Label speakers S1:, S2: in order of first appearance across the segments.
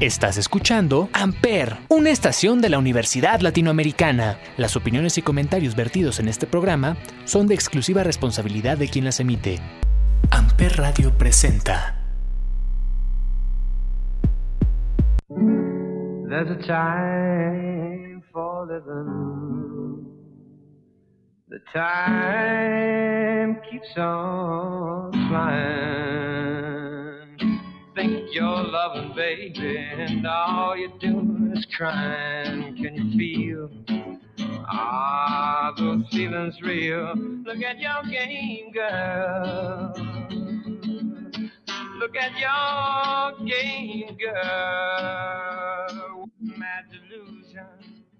S1: Estás escuchando Amper, una estación de la Universidad Latinoamericana. Las opiniones y comentarios vertidos en este programa son de exclusiva responsabilidad de quien las emite. Amper Radio presenta. There's a time for living. The time keeps on flying.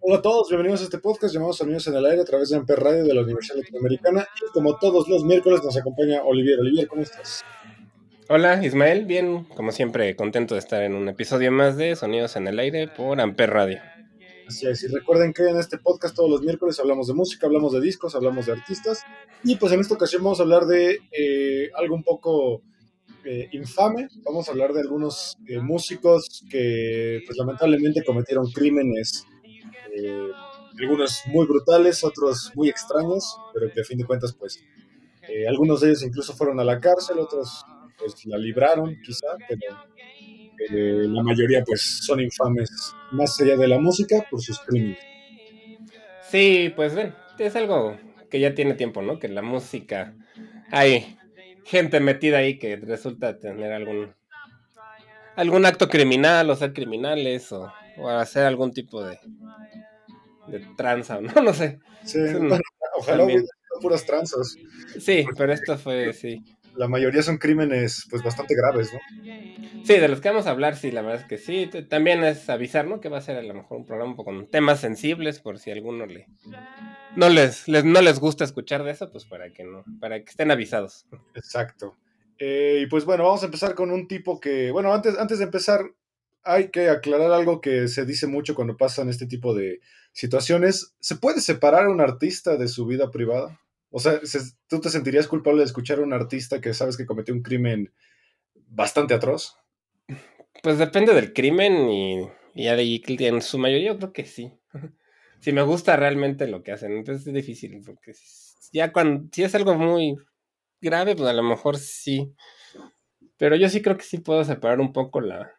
S1: Hola a todos, bienvenidos a este podcast llamado Sonidos en el Aire a través de Amper Radio de la Universidad Latinoamericana. Y como todos los miércoles nos acompaña Olivier. Olivier, ¿cómo estás?
S2: Hola Ismael, bien, como siempre, contento de estar en un episodio más de Sonidos en el Aire por Amper Radio.
S3: Así es, y recuerden que en este podcast todos los miércoles hablamos de música, hablamos de discos, hablamos de artistas, y pues en esta ocasión vamos a hablar de eh, algo un poco eh, infame, vamos a hablar de algunos eh, músicos que pues lamentablemente cometieron crímenes, algunos muy brutales, otros muy extraños, pero que a fin de cuentas pues algunos de ellos incluso fueron a la cárcel, otros pues la libraron quizá, pero eh, la mayoría pues son infames más allá de la música por sus crímenes.
S2: Sí, pues ven, es algo que ya tiene tiempo, ¿no? Que la música hay gente metida ahí que resulta tener algún algún acto criminal o ser criminales o, hacer algún tipo de de tranza, ¿no? No sé.
S3: Sí, ojalá hubiera puras tranzas.
S2: Sí, pero esto fue, sí
S3: la mayoría son crímenes pues bastante graves, ¿no?
S2: Sí, de los que vamos a hablar, sí, la verdad es que sí. También es avisar, ¿no? Que va a ser a lo mejor un programa con temas sensibles, por si alguno le no les, no les gusta escuchar de eso, pues para que no, para que estén avisados.
S3: Exacto. Eh, y pues bueno, vamos a empezar con un tipo que, bueno, antes, antes de empezar, hay que aclarar algo que se dice mucho cuando pasan este tipo de situaciones. ¿Se puede separar a un artista de su vida privada? O sea, ¿tú te sentirías culpable de escuchar a un artista que sabes que cometió un crimen bastante atroz?
S2: Pues depende del crimen y, y, en su mayoría yo creo que sí. si me gusta realmente lo que hacen, entonces es difícil, porque ya cuando, si es algo muy grave, pues a lo mejor sí. Pero yo sí creo que sí puedo separar un poco la,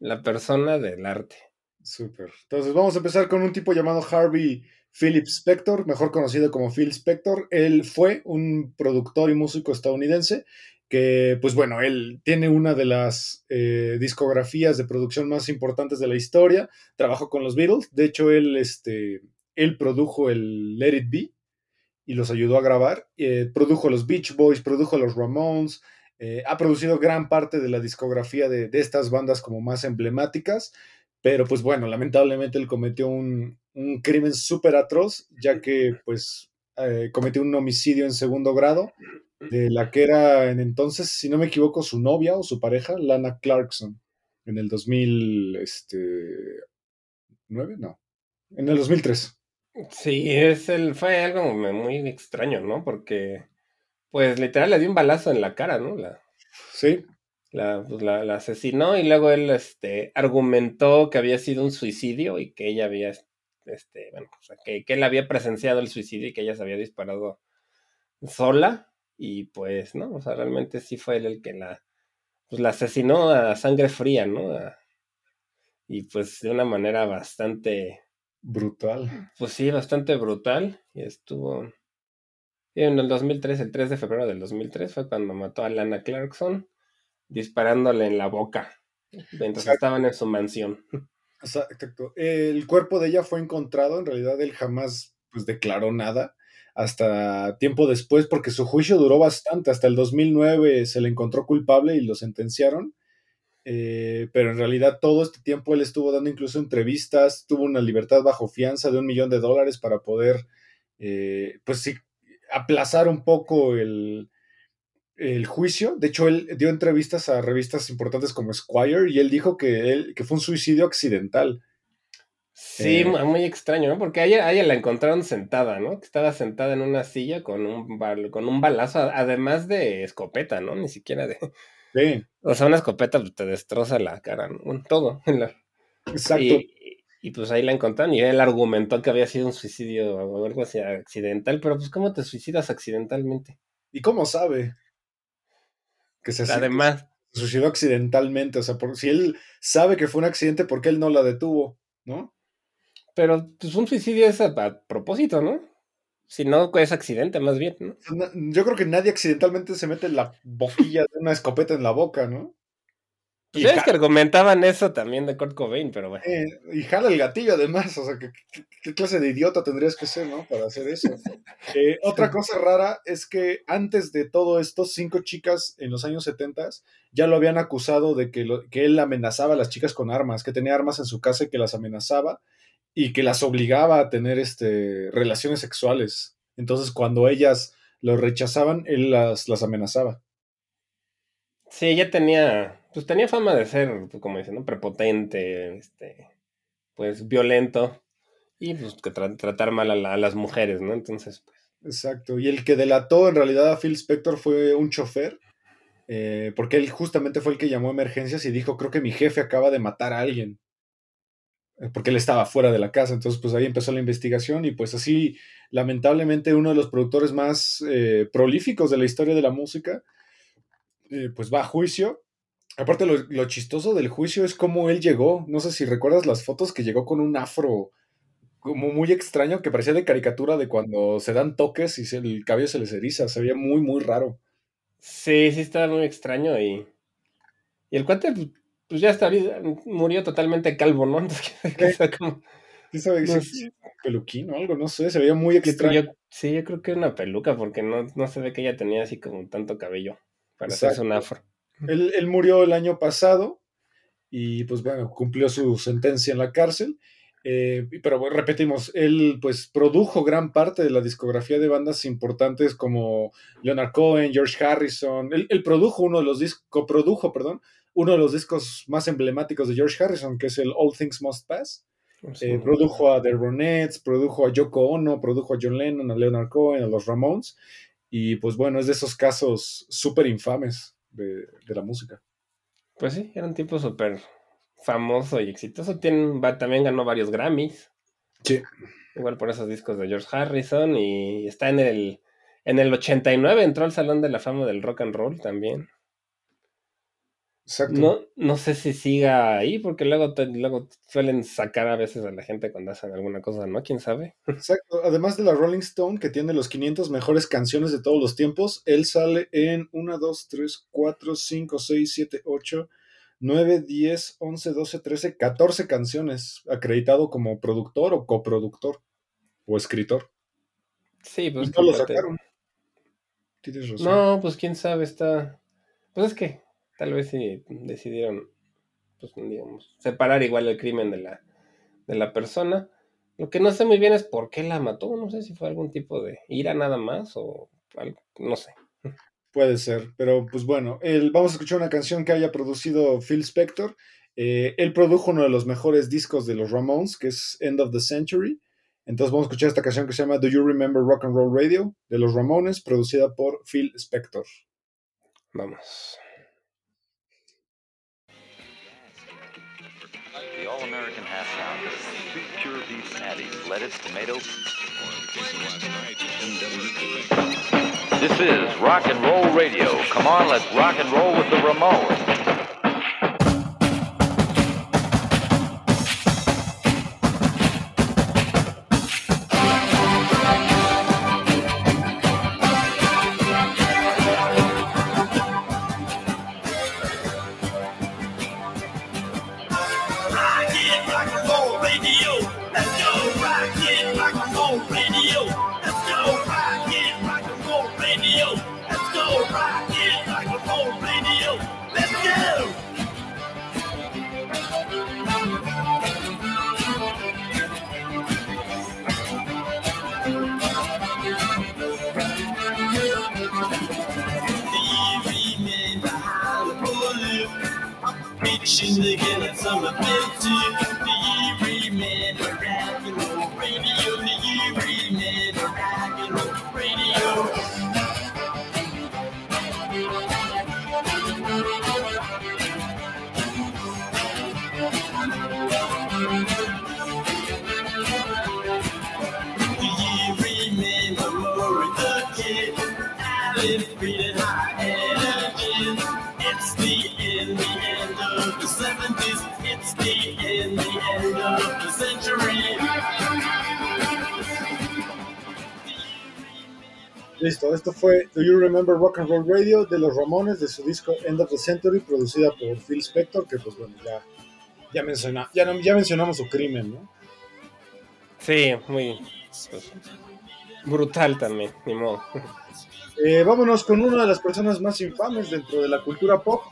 S2: la persona del arte.
S3: Súper. Entonces vamos a empezar con un tipo llamado Harvey Philip Spector, mejor conocido como Phil Spector. Él fue un productor y músico estadounidense que, pues bueno, él tiene una de las eh, discografías de producción más importantes de la historia. Trabajó con los Beatles. De hecho, él, este, él produjo el Let It Be y los ayudó a grabar. Eh, produjo los Beach Boys, produjo los Ramones. Eh, ha producido gran parte de la discografía de, de estas bandas como más emblemáticas. Pero pues bueno, lamentablemente él cometió un, un crimen súper atroz, ya que pues eh, cometió un homicidio en segundo grado de la que era en entonces, si no me equivoco, su novia o su pareja, Lana Clarkson, en el 2000, este, ¿9? No, en el 2003.
S2: Sí, es el, fue algo muy extraño, ¿no? Porque, pues literal le dio un balazo en la cara, ¿no? La,
S3: sí.
S2: La, pues, la, la, asesinó y luego él este, argumentó que había sido un suicidio y que ella había este, bueno, que, él había presenciado el suicidio y que ella se había disparado sola. Y pues, ¿no? O sea, realmente sí fue él el que la, pues la asesinó a sangre fría, ¿no? y pues de una manera bastante...
S3: Brutal.
S2: Pues sí, bastante brutal. Y estuvo... en el 2003, el 3 de febrero del 2003, fue cuando mató a Lana Clarkson disparándole en la boca mientras estaban en su mansión.
S3: Exacto. El cuerpo de ella fue encontrado, en realidad él jamás pues, declaró nada hasta tiempo después, porque su juicio duró bastante, hasta el 2009 se le encontró culpable y lo sentenciaron, eh, pero en realidad todo este tiempo él estuvo dando incluso entrevistas, tuvo una libertad bajo fianza de un millón de dólares para poder, eh, pues sí, aplazar un poco el, el juicio. De hecho, él dio entrevistas a revistas importantes como Squire y él dijo que, él, que fue un suicidio accidental.
S2: Sí, eh, muy extraño, ¿no? Porque a ella, la encontraron sentada, ¿no? Que estaba sentada en una silla con un, con un balazo, además de escopeta, ¿no? Ni siquiera de,
S3: Sí,
S2: O sea, una escopeta pues, te destroza la cara, ¿no? Bueno, todo. la-
S3: exacto.
S2: Y, y, pues ahí la encontraron y él argumentó que había sido un suicidio o algo así accidental, pero pues ¿cómo te suicidas accidentalmente?
S3: ¿Y cómo sabe? Que se,
S2: Además,
S3: se suicidó accidentalmente. O sea, por, si él sabe que fue un accidente, ¿por qué él no la detuvo? ¿No?
S2: pero pues un suicidio es a, a propósito, ¿no? Si no, es accidente más bien, ¿no?
S3: Yo creo que nadie accidentalmente se mete la boquilla de una escopeta en la boca, ¿no?
S2: Pues
S3: Y
S2: ya es
S3: ja-
S2: que argumentaban eso también de Kurt Cobain, pero bueno.
S3: eh, y jala el gatillo además, o sea, ¿qué, qué- qué clase de idiota tendrías que ser, ¿no? Para hacer eso. Eh, otra cosa rara es que antes de todo esto, cinco chicas en los años 70 ya lo habían acusado de que, lo- que él amenazaba a las chicas con armas, que tenía armas en su casa y que las amenazaba y que las obligaba a tener este, relaciones sexuales. Entonces, cuando ellas lo rechazaban, él las, las amenazaba.
S2: Sí, ella tenía, pues tenía fama de ser, pues, como dicen, ¿no? Prepotente, este, pues violento y pues que tra- tratar mal a, la- a las mujeres, ¿no? Entonces, pues,
S3: Exacto. Y el que delató en realidad a Phil Spector fue un chofer, eh, porque él justamente fue el que llamó a emergencias y dijo, creo que mi jefe acaba de matar a alguien, eh, porque él estaba fuera de la casa. Entonces, pues ahí empezó la investigación y pues así, lamentablemente, uno de los productores más eh, prolíficos de la historia de la música, pues va a juicio. Aparte, lo, lo chistoso del juicio es cómo él llegó. No sé si recuerdas las fotos que llegó con un afro como muy extraño que parecía de caricatura de cuando se dan toques y se- el cabello se les eriza. Se veía muy, muy raro.
S2: sí, sí estaba muy extraño y, y el cuate, pues, pues ya está, murió totalmente calvo, ¿no? Entonces, como-
S3: Sí, sabe,
S2: No
S3: sí, peluquín o algo, no sé. Se veía muy extraño.
S2: yo- sí, yo creo que era una peluca porque no, no se ve que ella tenía así como tanto cabello para hacerse un
S3: Exacto.
S2: afro.
S3: Él, él murió el año pasado y pues bueno, cumplió su sentencia en la cárcel. Eh, pero bueno, repetimos, él pues produjo gran parte de la discografía de bandas importantes como Leonard Cohen, George Harrison. Él, él produjo uno de los discos, coprodujo, perdón, uno de los discos más emblemáticos de George Harrison, que es el All Things Must Pass. Eh, produjo a The Ronettes, produjo a Yoko Ono, produjo a John Lennon, a Leonard Cohen, a los Ramones. Y pues bueno, es de esos casos súper infames de, de la música.
S2: Pues sí, era un tipo súper famoso y exitoso. Tiene, va- también ganó varios Grammys.
S3: Sí.
S2: Igual por esos discos de George Harrison. Y está en el, en el 89, entró al Salón de la Fama del Rock and Roll también.
S3: Exacto.
S2: No, no sé si siga ahí, porque luego, luego suelen sacar a veces a la gente cuando hacen alguna cosa, ¿no? ¿Quién sabe?
S3: Exacto. Además de la Rolling Stone, que tiene los 500 mejores canciones de todos los tiempos, él sale en 1, 2, 3, 4, 5, 6, 7, 8, 9, 10, 11, 12, 13, 14 canciones, acreditado como productor o coproductor o escritor.
S2: Sí, pues
S3: Y no lo sacaron. Tienes razón.
S2: No, pues quién sabe, está. Pues es que tal vez si decidieron, pues digamos, separar igual el crimen de la, de la persona. Lo que no sé muy bien es por qué la mató. No sé si fue algún tipo de ira nada más o algo, no sé.
S3: Puede ser, pero pues bueno, él- vamos a escuchar una canción que haya producido Phil Spector. Eh, él produjo uno de los mejores discos de los Ramones, que es End of the Century. Entonces vamos a escuchar esta canción que se llama Do You Remember Rock and Roll Radio de los Ramones, producida por Phil Spector.
S2: Vamos.
S4: all-American half pound. Two pure beef patties, lettuce, tomato. This is rock and roll radio. Come on, let's rock and roll with the Ramones.
S5: Remember Rock and Roll Radio
S3: de los Ramones de su disco End of the Century, producida por Phil Spector, que pues bueno, ya, ya, menciona- ya, no- ya mencionamos su crimen, ¿no?
S2: Sí, muy pues, brutal también, ni modo.
S3: Eh, vámonos con una de las personas más infames dentro de la cultura pop.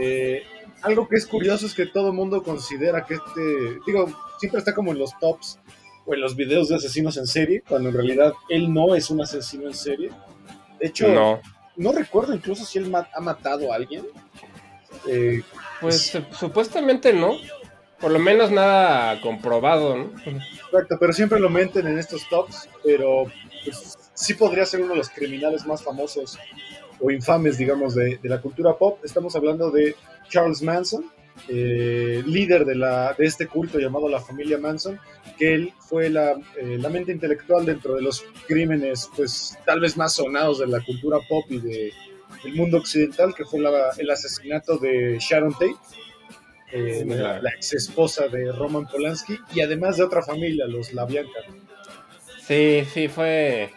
S3: Eh, algo que es curioso es que todo el mundo considera que este, digo, siempre está como en los tops o en los videos de asesinos en serie, cuando en realidad él no es un asesino en serie. De hecho, no,
S2: No,
S3: recuerdo incluso si él ma- ha matado a alguien. Eh,
S2: pues su- supuestamente no. Por lo menos nada comprobado, ¿no?
S3: Exacto, pero siempre lo meten en estos tops, pero pues, sí podría ser uno de los criminales más famosos o infames, digamos, de, de la cultura pop. Estamos hablando de Charles Manson, eh, líder de, la, de este culto llamado la familia Manson, que él fue la, eh, la mente intelectual dentro de los crímenes, pues tal vez más sonados de la cultura pop y de, del mundo occidental, que fue la- el asesinato de Sharon Tate. eh,
S2: Sí,
S3: la, la ex esposa de Roman Polanski y además de otra familia, los La Bianca.
S2: Sí, sí, fue.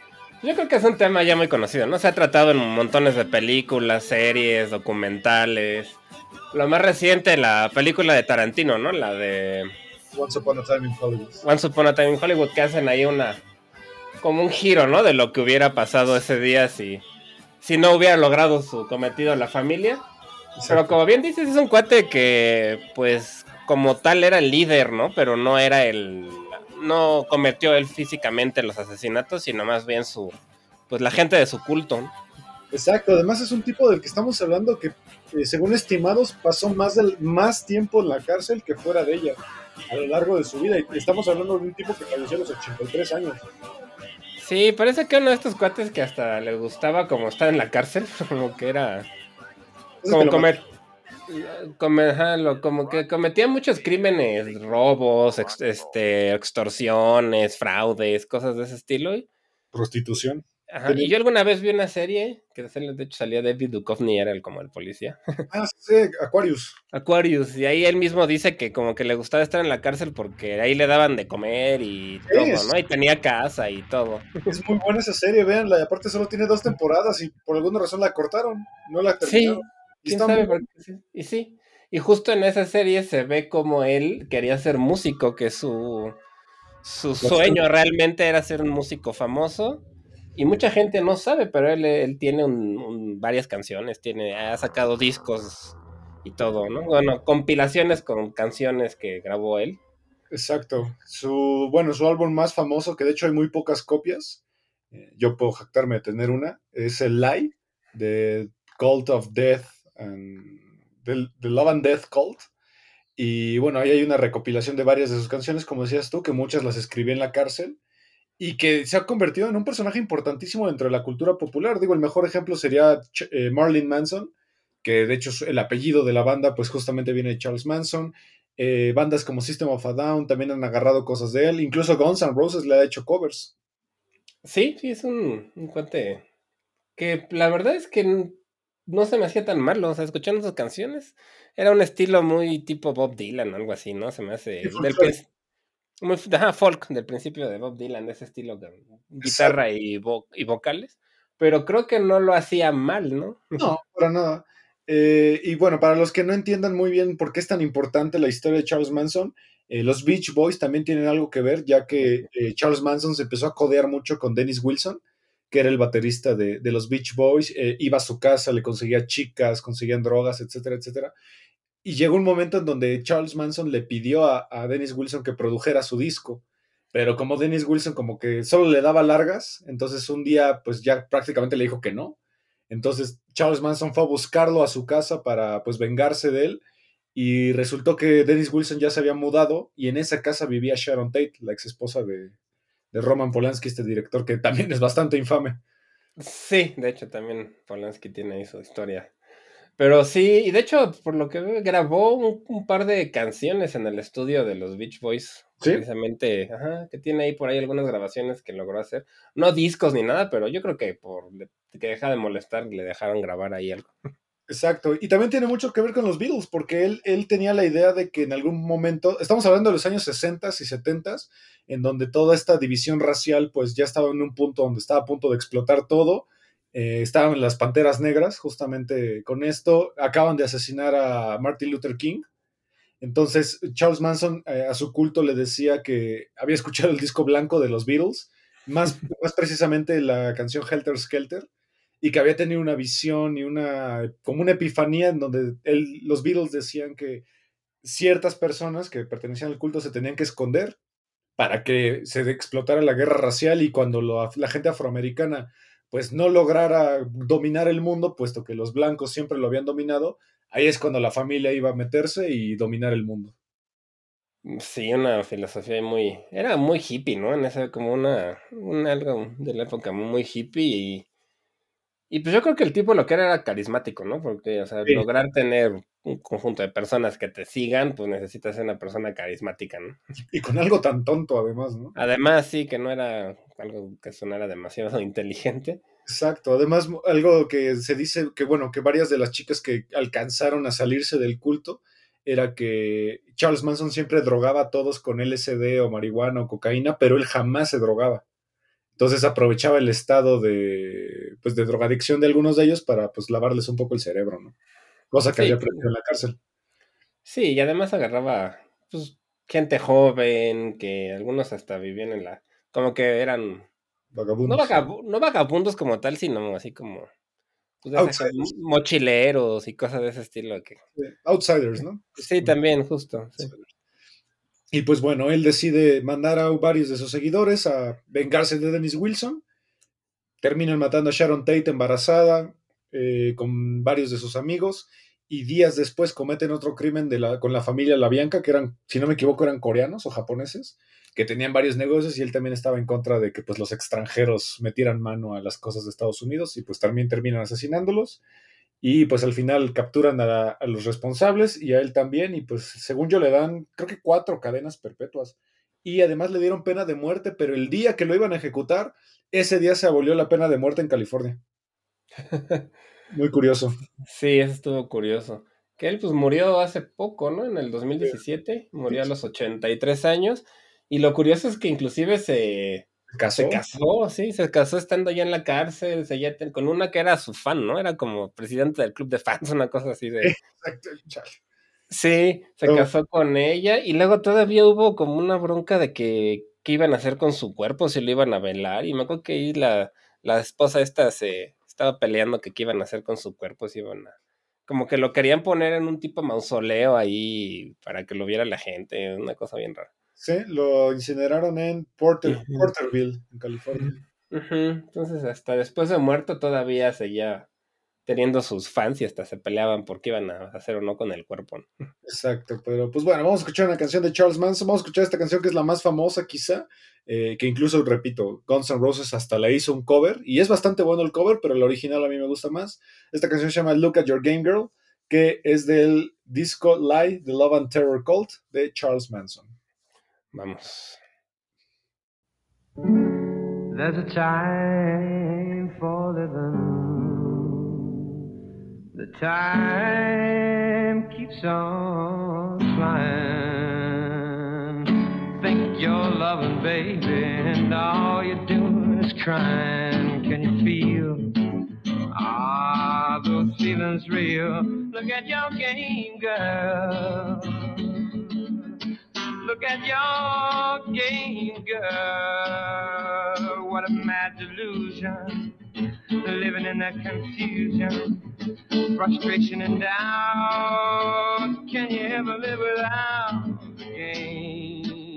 S2: Yo creo que es un tema ya muy conocido, ¿no? Se ha tratado en montones de películas, series, documentales. Lo más reciente, la película de Tarantino, ¿no? La de
S3: Once Upon a Time in Hollywood.
S2: Once Upon a Time in Hollywood, que hacen ahí una. como un giro, ¿no? De lo que hubiera pasado ese día si. si no hubiera logrado su cometido la familia. Pero como bien dices, es un cuate que, pues, como tal era el líder, ¿no? Pero no era el. No cometió él físicamente los asesinatos, sino más bien su. Pues la gente de su culto. ¿no?
S3: Exacto, además es un tipo del que estamos hablando que, eh, según estimados, pasó más, del, más tiempo en la cárcel que fuera de ella a lo largo de su vida. Y estamos hablando de un tipo que falleció a los 83 años.
S2: Sí, parece que uno de estos cuates que hasta le gustaba como estar en la cárcel, como que era. Como
S3: que
S2: comer. come- ajá, lo- como que cometía muchos crímenes, robos, ex- este, extorsiones, fraudes, cosas de ese estilo.
S3: Prostitución.
S2: Ajá, y yo alguna vez vi una serie que de hecho salía David Duchovny, era el, como el policía.
S3: Ah, sí, Aquarius.
S2: Aquarius, y ahí él mismo dice que como que le gustaba estar en la cárcel porque ahí le daban de comer y todo,
S3: Es.
S2: ¿no? Y tenía casa y todo.
S3: Es muy buena esa serie, véanla. Y aparte solo tiene dos temporadas y por alguna razón la cortaron. No la terminaron. Y
S2: ¿Quién sabe
S3: muy
S2: por qué? Sí, Y sí, y justo en esa serie se ve como él quería ser músico, que su, su sueño realmente era ser un músico famoso. Y mucha gente no sabe, pero él, tiene varias canciones, tiene, ha sacado discos y todo, ¿no? Bueno, compilaciones con canciones que grabó él.
S3: Exacto. Su, bueno, su álbum más famoso, que de hecho hay muy pocas copias, eh, yo puedo jactarme de tener una, es el Lie, de Cult of Death, and, The Love and Death Cult. Y bueno, ahí hay una recopilación de varias de sus canciones, como decías tú, que muchas las escribí en la cárcel y que se ha convertido en un personaje importantísimo dentro de la cultura popular. Digo, el mejor ejemplo sería eh, Marilyn Manson, que de hecho el apellido de la banda pues justamente viene de Charles Manson. Eh, bandas como System of a Down también han agarrado cosas de él. Incluso Guns N' Roses le ha hecho covers.
S2: Sí, sí, es un, un cuate que la verdad es que no se me hacía tan malo, o sea, escuchando sus canciones, era un estilo muy tipo Bob Dylan o algo así, ¿no? Se me hace...
S3: Sí,
S2: del ajá, folk, del principio de Bob Dylan, de ese estilo de guitarra y, vo- y vocales, pero creo que no lo hacía mal, ¿no?
S3: No, para nada. Eh, y bueno, para los que no entiendan muy bien por qué es tan importante la historia de Charles Manson, eh, los Beach Boys también tienen algo que ver, ya que eh, Charles Manson se empezó a codear mucho con Dennis Wilson, que era el baterista de, de los Beach Boys. iba a su casa, le conseguía chicas, conseguían drogas, etcétera, etcétera. Y llegó un momento en donde Charles Manson le pidió a, Dennis Wilson que produjera su disco. Pero como Dennis Wilson como que solo le daba largas, entonces un día pues ya prácticamente le dijo que no. Entonces Charles Manson fue a buscarlo a su casa para pues vengarse de él y resultó que Dennis Wilson ya se había mudado y en esa casa vivía Sharon Tate, la ex esposa de, de Roman Polanski, este director que también es bastante infame.
S2: Sí, de hecho también Polanski tiene ahí su historia. Pero sí, y de hecho, por lo que veo, grabó un, un par de canciones en el estudio de los Beach Boys.
S3: ¿Sí?
S2: Precisamente, ajá, que tiene ahí por ahí algunas grabaciones que logró hacer. No discos ni nada, pero yo creo que por que deja de molestar le dejaron grabar ahí algo.
S3: Exacto, y también tiene mucho que ver con los Beatles, porque él, él tenía la idea de que en algún momento, estamos hablando de los años 60 y 70, en donde toda esta división racial pues ya estaba en un punto donde estaba a punto de explotar todo, eh, estaban las Panteras Negras, justamente con esto, acaban de asesinar a Martin Luther King, entonces Charles Manson eh, a su culto le decía que había escuchado el disco blanco de los Beatles, más, más precisamente la canción Helter Skelter, y que había tenido una visión y una como una epifanía en donde él- los Beatles decían que ciertas personas que pertenecían al culto se tenían que esconder para que se explotara la guerra racial y cuando lo- la gente afroamericana pues no lograra dominar el mundo, puesto que los blancos siempre lo habían dominado, ahí es cuando la familia iba a meterse y dominar el mundo.
S2: Sí, una filosofía muy... Era muy hippie, ¿no? En esa como una... un algo de la época muy hippie y... Y pues yo creo que el tipo lo que era era carismático, ¿no? Porque, o sea,
S3: Sí.
S2: lograr tener un conjunto de personas que te sigan, pues necesitas ser una persona carismática, ¿no?
S3: Y con algo tan tonto además, ¿no?
S2: Además, sí, que no era algo que sonara demasiado inteligente.
S3: Exacto, además algo que se dice que bueno, que varias de las chicas que alcanzaron a salirse del culto era que Charles Manson siempre drogaba a todos con LSD o marihuana o cocaína, pero él jamás se drogaba. Entonces aprovechaba el estado de pues de drogadicción de algunos de ellos para pues lavarles un poco el cerebro, ¿no? Cosa que
S2: Sí.
S3: había aprendido en la cárcel.
S2: Sí, y además agarraba, pues, gente joven, que algunos hasta vivían en la... Como que eran... No,
S3: Vagabundos.
S2: vagabu- no vagabundos como tal, sino así como... Pues, mochileros y cosas de ese estilo. Que...
S3: Outsiders, ¿no?
S2: Sí, también, justo. sí.
S3: Y pues bueno, él decide mandar a varios de sus seguidores a vengarse de Dennis Wilson. Terminan matando a Sharon Tate embarazada eh, con varios de sus amigos. Y días después cometen otro crimen la, con la familia LaBianca, que eran, si no me equivoco, eran coreanos o japoneses, que tenían varios negocios y él también estaba en contra de que pues, los extranjeros metieran mano a las cosas de Estados Unidos y pues también terminan asesinándolos. Y pues al final capturan a, a los responsables y a él también. Y pues según yo le dan, creo que cuatro cadenas perpetuas. Y además le dieron pena de muerte, pero el día que lo iban a ejecutar, ese día se abolió la pena de muerte en California. Muy curioso.
S2: Sí, eso estuvo curioso. Que él pues murió hace poco, ¿no? En el 2017, murió a los 83 años. Y lo curioso es que inclusive se,
S3: ¿Casó?
S2: se casó, sí, se casó estando ya en la cárcel, seguía ten- con una que era su fan, ¿no? Era como presidente del club de fans, una cosa así de...
S3: Exacto, chale.
S2: Sí, se
S3: No.
S2: casó con ella y luego todavía hubo como una bronca de que qué iban a hacer con su cuerpo, si lo iban a velar. Y me acuerdo que ahí la, la esposa esta se estaba peleando que qué iban a hacer con su cuerpo, si iban a... Como que lo querían poner en un tipo mausoleo ahí para que lo viera la gente, una cosa bien rara.
S3: Sí, lo incineraron en Porter. Porterville, en California.
S2: Entonces hasta después de muerto todavía seguía teniendo sus fans y hasta se peleaban por qué iban a hacer o no con el cuerpo.
S3: Exacto, pero pues bueno, vamos a escuchar una canción de Charles Manson, vamos a escuchar esta canción que es la más famosa quizá, eh, que incluso, repito, Guns N' Roses hasta la hizo un cover, y es bastante bueno el cover, pero el original a mí me gusta más. Esta canción se llama Look at Your Game Girl, que es del disco Lie, The Love and Terror Cult de Charles Manson.
S2: Vamos.
S1: There's a time for living. The time keeps on flying. Think you're loving, baby, and all you're doing is crying. Can you feel? Ah, those feelings real? Look at your game, girl. Look at your game, girl. What a mad delusion. Living in that confusion, frustration and doubt. Can you ever live without the game?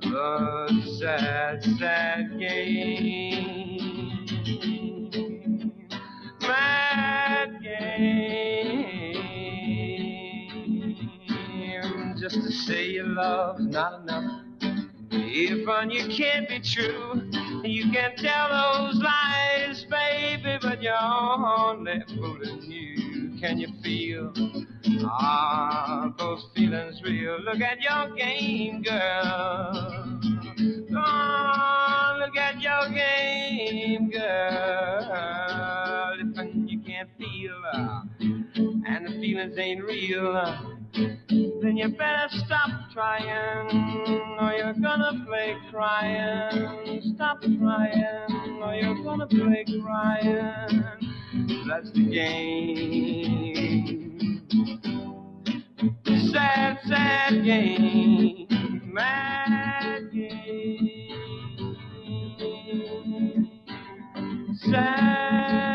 S1: The sad, sad game. Say you love's not enough. If on you can't be true, you can tell those lies, baby, but you're only fooling you. Can you feel? Are those feelings real? Look at your game, girl. Oh, look at your game, girl. If you can't feel, uh, and the feelings ain't real, uh, then you better stop trying, or you're gonna play crying. Stop trying, or you're gonna play crying. That's the game. Sad, sad game. Mad game. Sad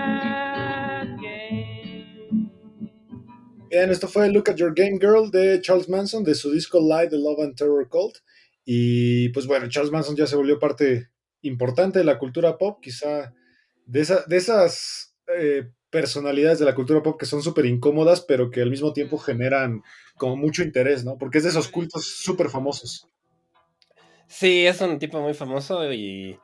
S3: Bien, esto fue Look at Your Game Girl de Charles Manson de su disco Live The Love and Terror Cult. Y pues bueno, Charles Manson ya se volvió parte importante de la cultura pop, quizá de, esa- de esas eh, personalidades de la cultura pop que son súper incómodas, pero que al mismo tiempo generan como mucho interés, ¿no? Porque es de esos cultos súper famosos.
S2: Sí, es un tipo muy famoso y.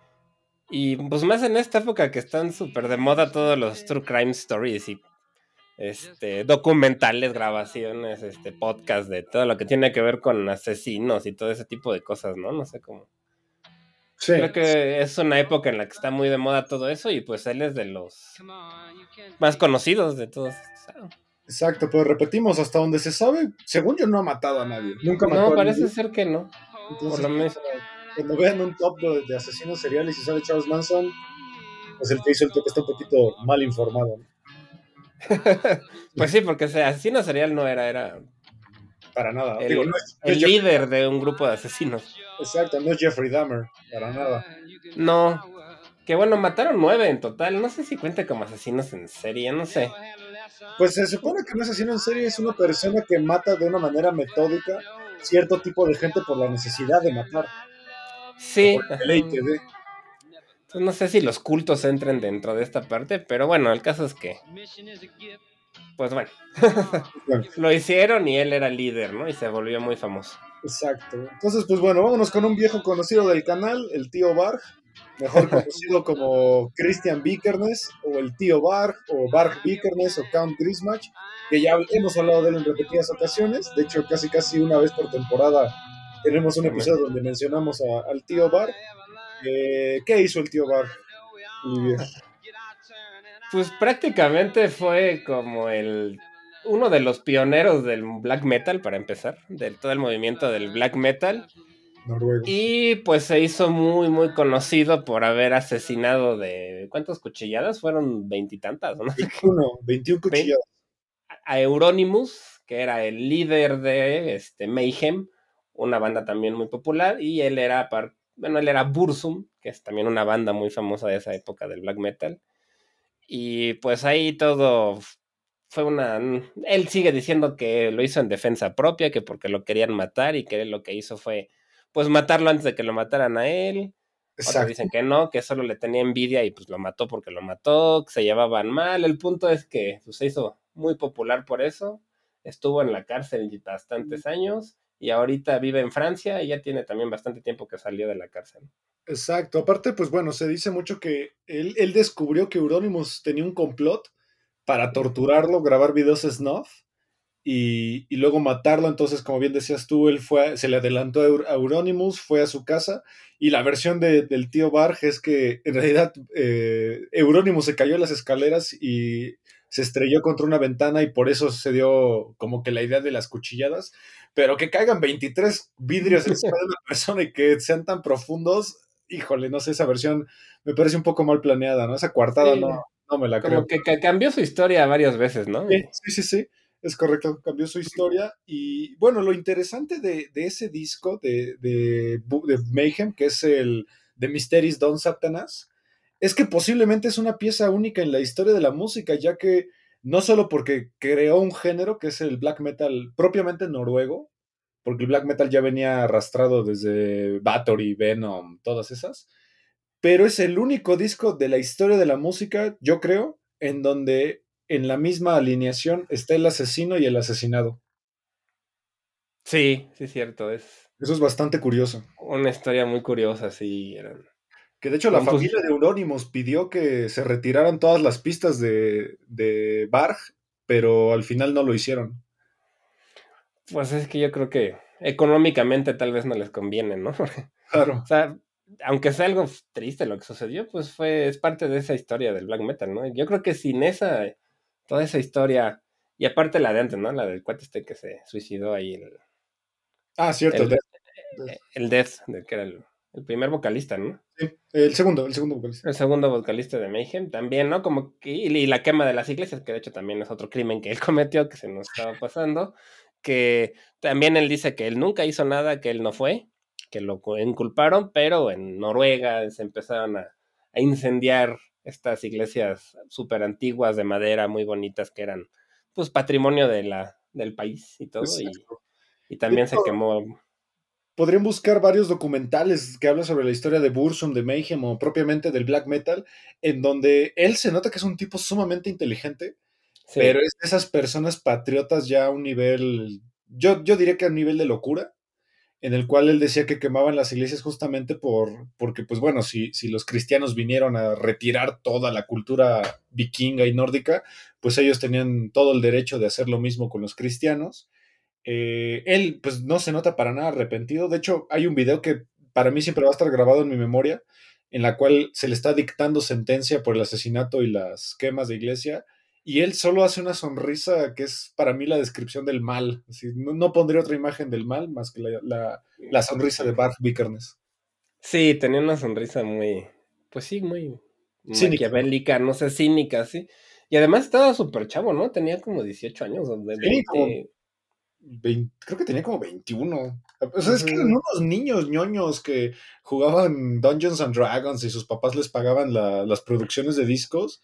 S2: Y pues más en esta época que están súper de moda todos los true crime stories y este documentales, grabaciones, este podcast de todo lo que tiene que ver con asesinos y todo ese tipo de cosas, ¿no? No sé cómo.
S3: Sí,
S2: Creo que es una época en la que está muy de moda todo eso y pues él es de los más conocidos de todos.
S3: exacto, pero repetimos, hasta donde se sabe, según yo no ha matado a nadie. Nunca mató
S2: No,
S3: a
S2: parece
S3: nadie.
S2: ser que no.
S3: Entonces,
S2: Por lo menos.
S3: cuando vean un top de, de asesinos seriales y sale Charles Manson, pues el que hizo el top está un poquito mal informado. ¿no?
S2: Pues sí, porque ese asesino serial no era, era
S3: Para nada.
S2: El-
S3: Digo, no es,
S2: el líder de un grupo de asesinos.
S3: Exacto, no es Jeffrey Dahmer, para nada.
S2: No. Que bueno, mataron nueve en total. No sé si cuenta como asesinos en serie, no sé.
S3: Pues se supone que un asesino en serie es una persona que mata de una manera metódica cierto tipo de gente por la necesidad de matar.
S2: Sí.
S3: Por el.
S2: Entonces, no sé si los cultos entren dentro de esta parte, pero bueno, el caso es que, pues bueno, lo hicieron y él era líder, ¿no? Y se volvió muy famoso.
S3: exacto. Entonces, pues bueno, vámonos con un viejo conocido del canal, el tío Barg, mejor conocido como Christian Vikernes, o el tío Barg, o Barg Vikernes, o Count Grismach, que ya hemos hablado de él en repetidas ocasiones. De hecho, casi casi una vez por temporada tenemos un episodio donde mencionamos a- al tío Barg. Eh, ¿Qué hizo el tío? Olivier?
S2: Pues prácticamente fue como el uno de los pioneros del black metal, para empezar, de todo el movimiento del black metal.
S3: Noruego.
S2: Y pues se hizo muy, muy conocido por haber asesinado de... ¿Cuántas cuchilladas? Fueron veintitantas, ¿no?
S3: 21, 21 cuchilladas.
S2: a Euronymous, que era el líder de este, Mayhem, una banda también muy popular, y él era, par- bueno, él era Bursum, que es también una banda muy famosa de esa época del black metal. Y pues ahí todo fue una... Él sigue diciendo que lo hizo en defensa propia, que porque lo querían matar y que él lo que hizo fue pues matarlo antes de que lo mataran a él. Otros
S3: Exacto.
S2: dicen que no, que solo le tenía envidia y pues lo mató porque lo mató, que se llevaban mal. El punto es que pues, se hizo muy popular por eso. Estuvo en la cárcel bastantes años y ahorita vive en Francia y ya tiene también bastante tiempo que salió de la cárcel.
S3: Exacto. Aparte, pues bueno, se dice mucho que él, él descubrió que Euronymous tenía un complot para torturarlo, grabar videos snuff y, y luego matarlo. Entonces, como bien decías tú, él fue, se le adelantó a, Eur- a Euronymous, fue a su casa y la versión de- del tío Barg es que en realidad eh, Euronymous se cayó en las escaleras y se estrelló contra una ventana y por eso se dio como que la idea de las cuchilladas. Pero que caigan 23 vidrios encima de una persona y que sean tan profundos, híjole, no sé, esa versión me parece un poco mal planeada, ¿no? Esa coartada
S2: Sí.
S3: no, no me la
S2: Como
S3: creo.
S2: que, que cambió su historia varias veces, ¿no?
S3: Sí, sí, sí, sí, es correcto, cambió su historia. Y bueno, lo interesante de, de ese disco de, de, Mayhem, que es el de Mysteries Don Satanas, es que posiblemente es una pieza única en la historia de la música, ya que no solo porque creó un género que es el black metal propiamente noruego, porque el black metal ya venía arrastrado desde Bathory, Venom, todas esas, pero es el único disco de la historia de la música, yo creo, en donde en la misma alineación está el asesino y el asesinado.
S2: Sí, sí, es cierto. Es
S3: Eso es bastante curioso.
S2: una historia muy curiosa, sí. eran-
S3: Que de hecho la familia de Euronymous pidió que se retiraran todas las pistas de, de Barg, pero al final no lo hicieron.
S2: Pues es que yo creo que económicamente tal vez no les conviene, ¿no?
S3: Claro.
S2: O sea, aunque sea algo triste lo que sucedió, pues fue, es parte de esa historia del black metal, ¿no? Yo creo que sin esa, toda esa historia Y aparte la de antes, ¿no? La del cuate este que se suicidó ahí, el,
S3: Ah, cierto.
S2: el, el Death, de- que era el, el primer vocalista, ¿no?
S3: sí, el segundo, el segundo vocalista.
S2: El segundo vocalista de Mayhem también, ¿no? Como que, y, la quema de las iglesias, que de hecho también es otro crimen que él cometió, que se nos estaba pasando, que también él dice que él nunca hizo nada, que él no fue, que lo cu- inculparon, pero en Noruega se empezaron a, a incendiar estas iglesias súper antiguas de madera, muy bonitas, que eran pues patrimonio de la, del país y todo, y,
S3: Exacto.
S2: y también se quemó.
S3: Podrían buscar varios documentales que hablan sobre la historia de Bursum, de Mayhem o propiamente del black metal, en donde él se nota que es un tipo sumamente inteligente,
S2: sí,
S3: pero es de esas personas patriotas ya a un nivel, yo, yo diría que a un nivel de locura, en el cual él decía que quemaban las iglesias justamente por, porque, pues bueno, si, si los cristianos vinieron a retirar toda la cultura vikinga y nórdica, pues ellos tenían todo el derecho de hacer lo mismo con los cristianos. Eh, él, pues no se nota para nada arrepentido. De hecho, hay un video que para mí siempre va a estar grabado en mi memoria, en la cual se le está dictando sentencia por el asesinato y las quemas de iglesia, y él solo hace una sonrisa que es para mí la descripción del mal. Así, no, no pondría otra imagen del mal más que la, la- la sonrisa de Bart Vikernes.
S2: Sí, tenía una sonrisa muy, pues sí, muy
S3: Cínica.
S2: maquiavélica, no sé, cínica, sí. Y además estaba súper chavo, ¿no? Tenía como 18 años, de
S3: Sí,
S2: 20.
S3: como- Creo que tenía como 21. O sea, es que eran unos niños ñoños que jugaban Dungeons and Dragons y sus papás les pagaban la- las producciones de discos.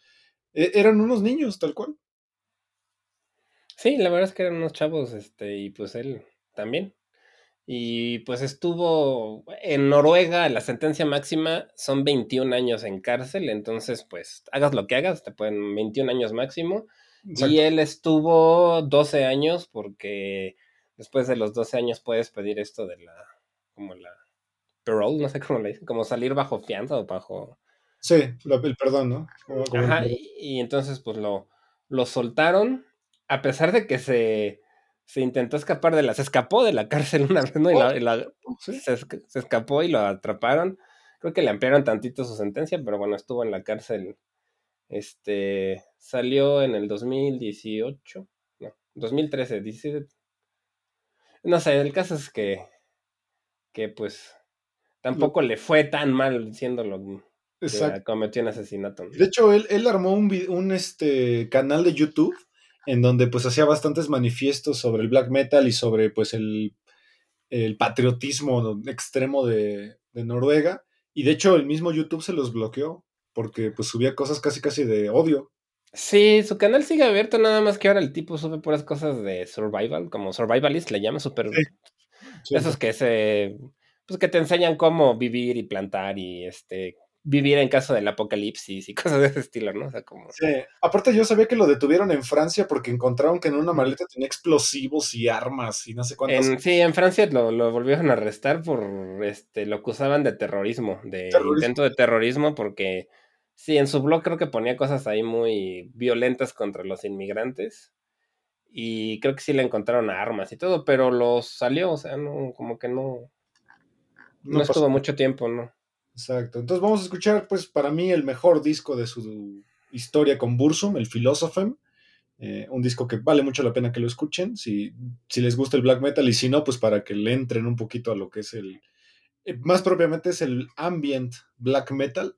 S3: E- eran unos niños, tal cual.
S2: Sí, la verdad es que eran unos chavos, este, y pues él también. Y pues estuvo en Noruega, la sentencia máxima son 21 años en cárcel, entonces pues hagas lo que hagas, te pueden 21 años máximo.
S3: Exacto.
S2: Y él estuvo 12 años porque después de los 12 años puedes pedir esto de la, como la parole, no sé cómo le dicen, como salir bajo fianza o bajo...
S3: Sí, lo- el perdón, ¿no? Como- como el
S2: Ajá, y, y entonces pues lo, lo soltaron, a pesar de que se, se intentó escapar de la, se escapó de la cárcel una vez, ¿no? Y la- y la-
S3: Sí.
S2: se, se escapó y lo atraparon. Creo que le ampliaron tantito su sentencia, pero bueno, estuvo en la cárcel. Este salió en el 2018, no, 2013, 17. No sé, el caso es que, que pues tampoco le fue tan mal siéndolo que
S3: Exacto.
S2: cometió un asesinato. ¿no?
S3: De hecho, él, él armó un, un, este, canal de YouTube en donde pues hacía bastantes manifiestos sobre el black metal y sobre pues el, el patriotismo extremo de, de Noruega. Y de hecho el mismo YouTube se los bloqueó porque pues subía cosas casi casi de odio.
S2: Sí, su canal sigue abierto, nada más que ahora el tipo sube puras cosas de survival, como survivalist le llama, super...
S3: Sí. Sí,
S2: Esos que se... Pues que te enseñan cómo vivir y plantar y este... Vivir en caso del apocalipsis y cosas de ese estilo, ¿no? O sea, como...
S3: Sí. Aparte yo sabía que lo detuvieron en Francia porque encontraron que en una maleta tenía explosivos y armas y no sé cuántas.
S2: En, sí, en Francia lo, lo volvieron a arrestar por este, lo acusaban de terrorismo, de
S3: Terrorismo.
S2: intento de terrorismo, porque sí, en su blog creo que ponía cosas ahí muy violentas contra los inmigrantes. Y creo que sí le encontraron armas y todo, pero los salió, o sea, no, como que no, no,
S3: No
S2: estuvo mucho tiempo, ¿no?
S3: Exacto. Entonces vamos a escuchar, pues, para mí el mejor disco de su historia con Bursum, el Philosophem. Eh, un disco que vale mucho la pena que lo escuchen, si, si les gusta el black metal, y si no, pues para que le entren un poquito a lo que es el. eh, más propiamente es el ambient black metal.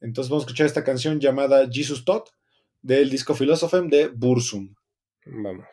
S3: Entonces vamos a escuchar esta canción llamada Jesus Tot del disco Philosophem de Bursum.
S2: Vamos.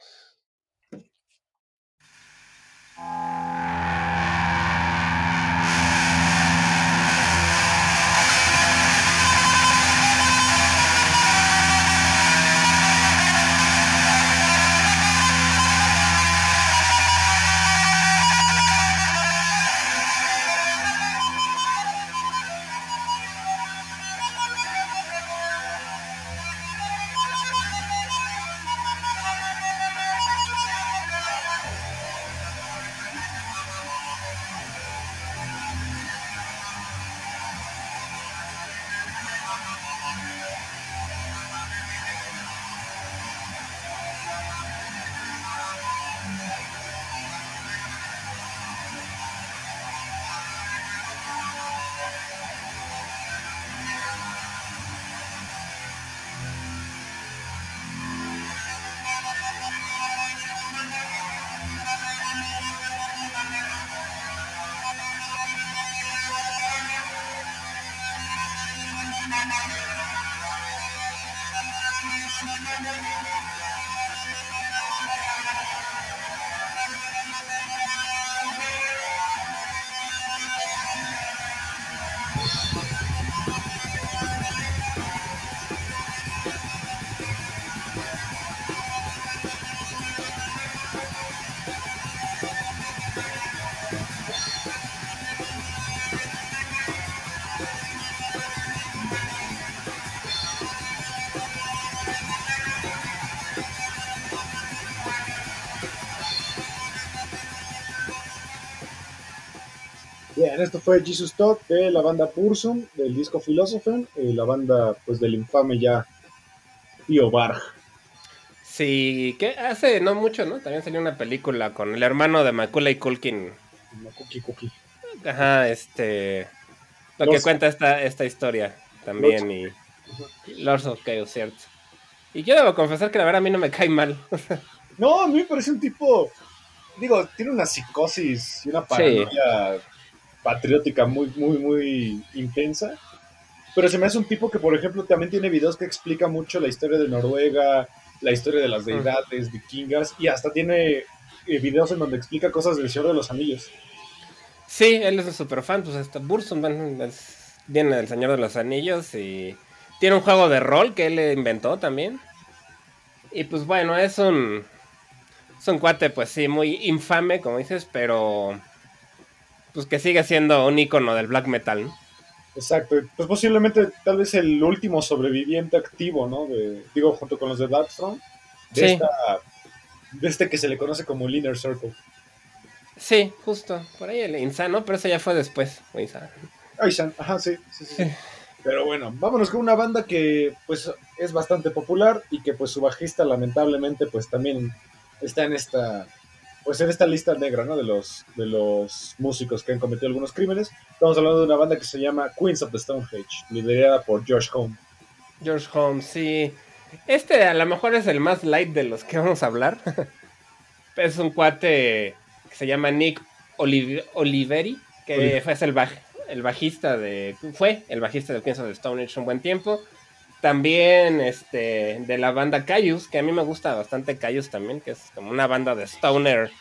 S3: Fue Jesus Todd de la banda Pursum, del disco Philosophen, y la banda pues del infame ya Tío Barg.
S2: Sí, que hace no mucho, ¿no? También salió una película con el hermano de Macaulay Culkin.
S3: Cookie cookie.
S2: Ajá, este. Lo
S3: Los-
S2: que cuenta esta, esta historia también y. Lords of Chaos, cierto. Y yo debo confesar que la verdad a mí no me cae mal.
S3: No, a mí me parece un tipo, digo, tiene una psicosis y una paranoia patriótica muy, muy, muy intensa. Pero se me hace un tipo que, por ejemplo, también tiene videos que explica mucho la historia de Noruega, la historia de las deidades vikingas, y hasta tiene eh, videos en donde explica cosas del Señor de los Anillos.
S2: Sí, él es un super fan, pues este Burson es- viene del Señor de los Anillos y tiene un juego de rol que él inventó también. Y pues bueno, es un es un cuate pues sí muy infame, como dices, pero pues que sigue siendo un icono del black metal, ¿no?
S3: Exacto, pues posiblemente tal vez el último sobreviviente activo, ¿no? De, digo, junto con los de Darkthrone, de,
S2: Sí.
S3: esta, de este que se le conoce como el Inner Circle.
S2: Sí, justo, por ahí el insano, pero eso ya fue después, muy insano.
S3: Ay, Shan, ajá, sí, sí, sí, sí. Pero bueno, vámonos con una banda que pues es bastante popular y que pues su bajista lamentablemente pues también está en esta pues en esta lista negra, ¿no? De los de los músicos que han cometido algunos crímenes. Estamos hablando de una banda que se llama Queens of the Stonehenge, liderada por Josh Home.
S2: George Holmes, sí. Este a lo mejor es el más light de los que vamos a hablar. es un cuate que se llama Nick Oliv- Oliveri, que
S3: Oliver.
S2: fue el, baj- el bajista de. Fue el bajista de Queens of the Stone Age un buen tiempo. También este, de la banda Cayus, que a mí me gusta bastante Cayus también, que es como una banda de Stoner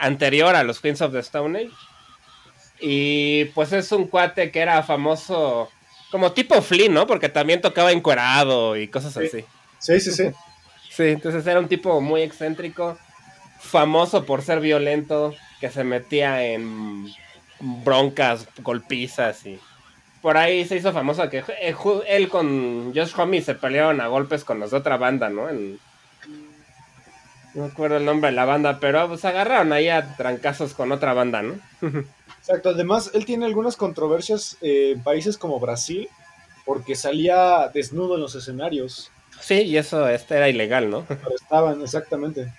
S2: anterior a los Queens of the Stone Age. Y pues es un cuate que era famoso como tipo Flea, ¿no? Porque también tocaba encuerado y cosas
S3: Sí.
S2: así.
S3: Sí, sí, sí.
S2: Sí, entonces era un tipo muy excéntrico, famoso por ser violento, que se metía en broncas, golpizas y por ahí se hizo famoso que eh, él con Josh Homme se pelearon a golpes con los de otra banda, ¿no? En- no me acuerdo el nombre de la banda, pero pues agarraron ahí a trancazos con otra banda, ¿no?
S3: Exacto. Además, él tiene algunas controversias eh, en países como Brasil porque salía desnudo en los escenarios.
S2: Sí, y eso este era ilegal, ¿no?
S3: Estaban, exactamente.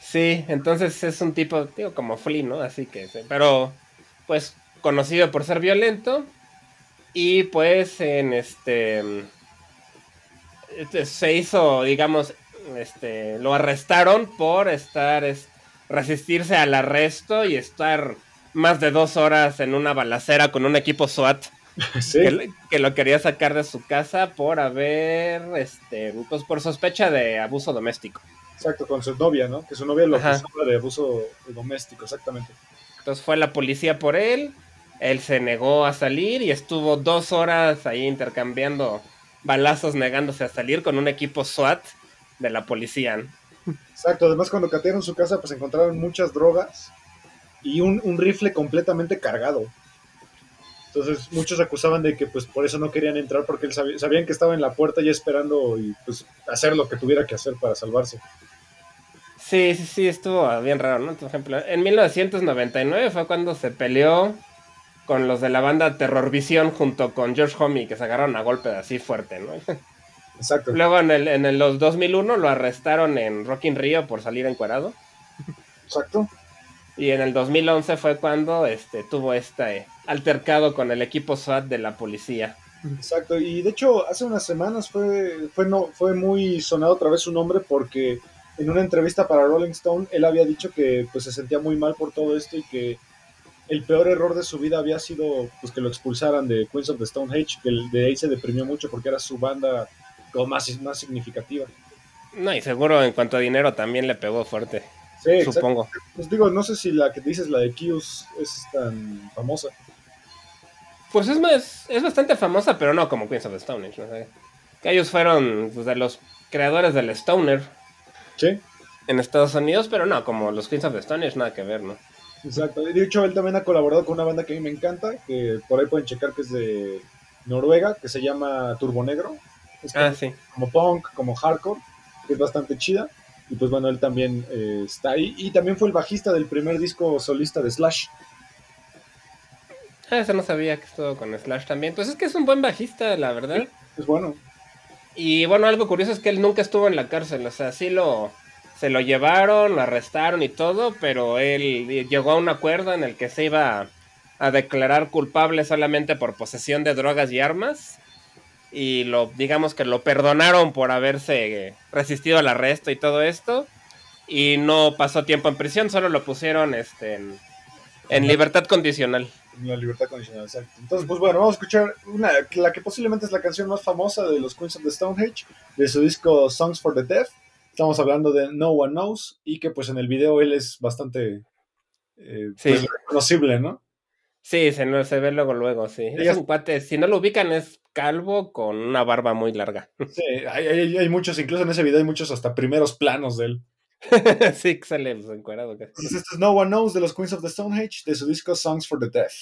S2: Sí, entonces es un tipo, digo, como Flea, ¿no? Así que, pero, pues, conocido por ser violento. Y pues, en este. este, Se hizo, digamos, este. Lo arrestaron por estar. es- resistirse al arresto y estar más de dos horas en una balacera con un equipo SWAT
S3: Sí.
S2: que, lo quería sacar de su casa por haber, este, pues por sospecha de abuso doméstico.
S3: Exacto, con su novia, ¿no? Que su novia lo acusaba de abuso doméstico, exactamente.
S2: Entonces fue la policía por él, él se negó a salir y estuvo dos horas ahí intercambiando balazos negándose a salir con un equipo SWAT de la policía.
S3: Exacto, además cuando catearon su casa, pues encontraron muchas drogas y un, un rifle completamente cargado. Entonces muchos acusaban de que pues por eso no querían entrar porque él sabía- sabían que estaba en la puerta ya esperando y pues hacer lo que tuviera que hacer para salvarse.
S2: Sí, sí, sí, estuvo bien raro, ¿no? Por ejemplo, en 1999 fue cuando se peleó con los de la banda Terror Visión junto con George Homme que se agarraron a golpe así fuerte, ¿no?
S3: Exacto.
S2: Luego en el, en el los 2001 lo arrestaron en Rock in Rio por salir encuerado.
S3: Exacto.
S2: Y en el 2011 fue cuando este, tuvo este altercado con el equipo SWAT de la policía.
S3: Exacto. Y de hecho, hace unas semanas fue, fue, no, fue muy sonado otra vez su nombre porque en una entrevista para Rolling Stone él había dicho que pues se sentía muy mal por todo esto y que el peor error de su vida había sido pues que lo expulsaran de Queens of the Stonehenge, que el- de ahí se deprimió mucho porque era su banda como más, más significativa.
S2: No, y seguro en cuanto a dinero también le pegó fuerte,
S3: Sí, exacto.
S2: supongo.
S3: Pues digo, no sé si la que dices, la de Kius, es tan famosa.
S2: Pues es, más, es bastante famosa, pero no como Queens of the Stone Age. Que ellos fueron pues, de los creadores del Stoner
S3: Sí,
S2: en Estados Unidos, pero no como los Queens of the Stone Age, nada que ver, ¿no?
S3: Exacto. De hecho, él también ha colaborado con una banda que a mí me encanta, que por ahí pueden checar que es de Noruega, que se llama Turbo Negro. Es
S2: Ah,
S3: como,
S2: sí.
S3: como punk, como hardcore, que es bastante chida. Y pues bueno, él también eh, está ahí. Y también fue el bajista del primer disco solista de Slash.
S2: Ah, eso no sabía que estuvo con Slash también. Pues es que es un buen bajista, la verdad.
S3: Es bueno.
S2: Y bueno, algo curioso es que él nunca estuvo en la cárcel. O sea, sí lo. Se lo llevaron, lo arrestaron y todo, pero él llegó a un acuerdo en el que se iba a, declarar culpable solamente por posesión de drogas y armas. Y lo, digamos que lo perdonaron por haberse resistido al arresto y todo esto. Y no pasó tiempo en prisión, solo lo pusieron este, en, en libertad condicional.
S3: La libertad condicional, exacto. Entonces, pues bueno, vamos a escuchar una, la que posiblemente es la canción más famosa de los Queens of the Stonehenge, de su disco Songs for the Deaf. Estamos hablando de No One Knows y que pues en el video él es bastante eh,
S2: Sí.
S3: pues, reconocible, ¿no?
S2: Sí, se, no- se ve luego, luego, sí. Es un cuate, si no lo ubican, es calvo con una barba muy larga.
S3: Sí, hay, hay- hay muchos, incluso en ese video hay muchos hasta primeros planos de él.
S2: sí, que sale pues, encuerado. casi.
S3: Entonces, este es No One Knows de los Queens of the Stonehenge, de su disco Songs for the Deaf.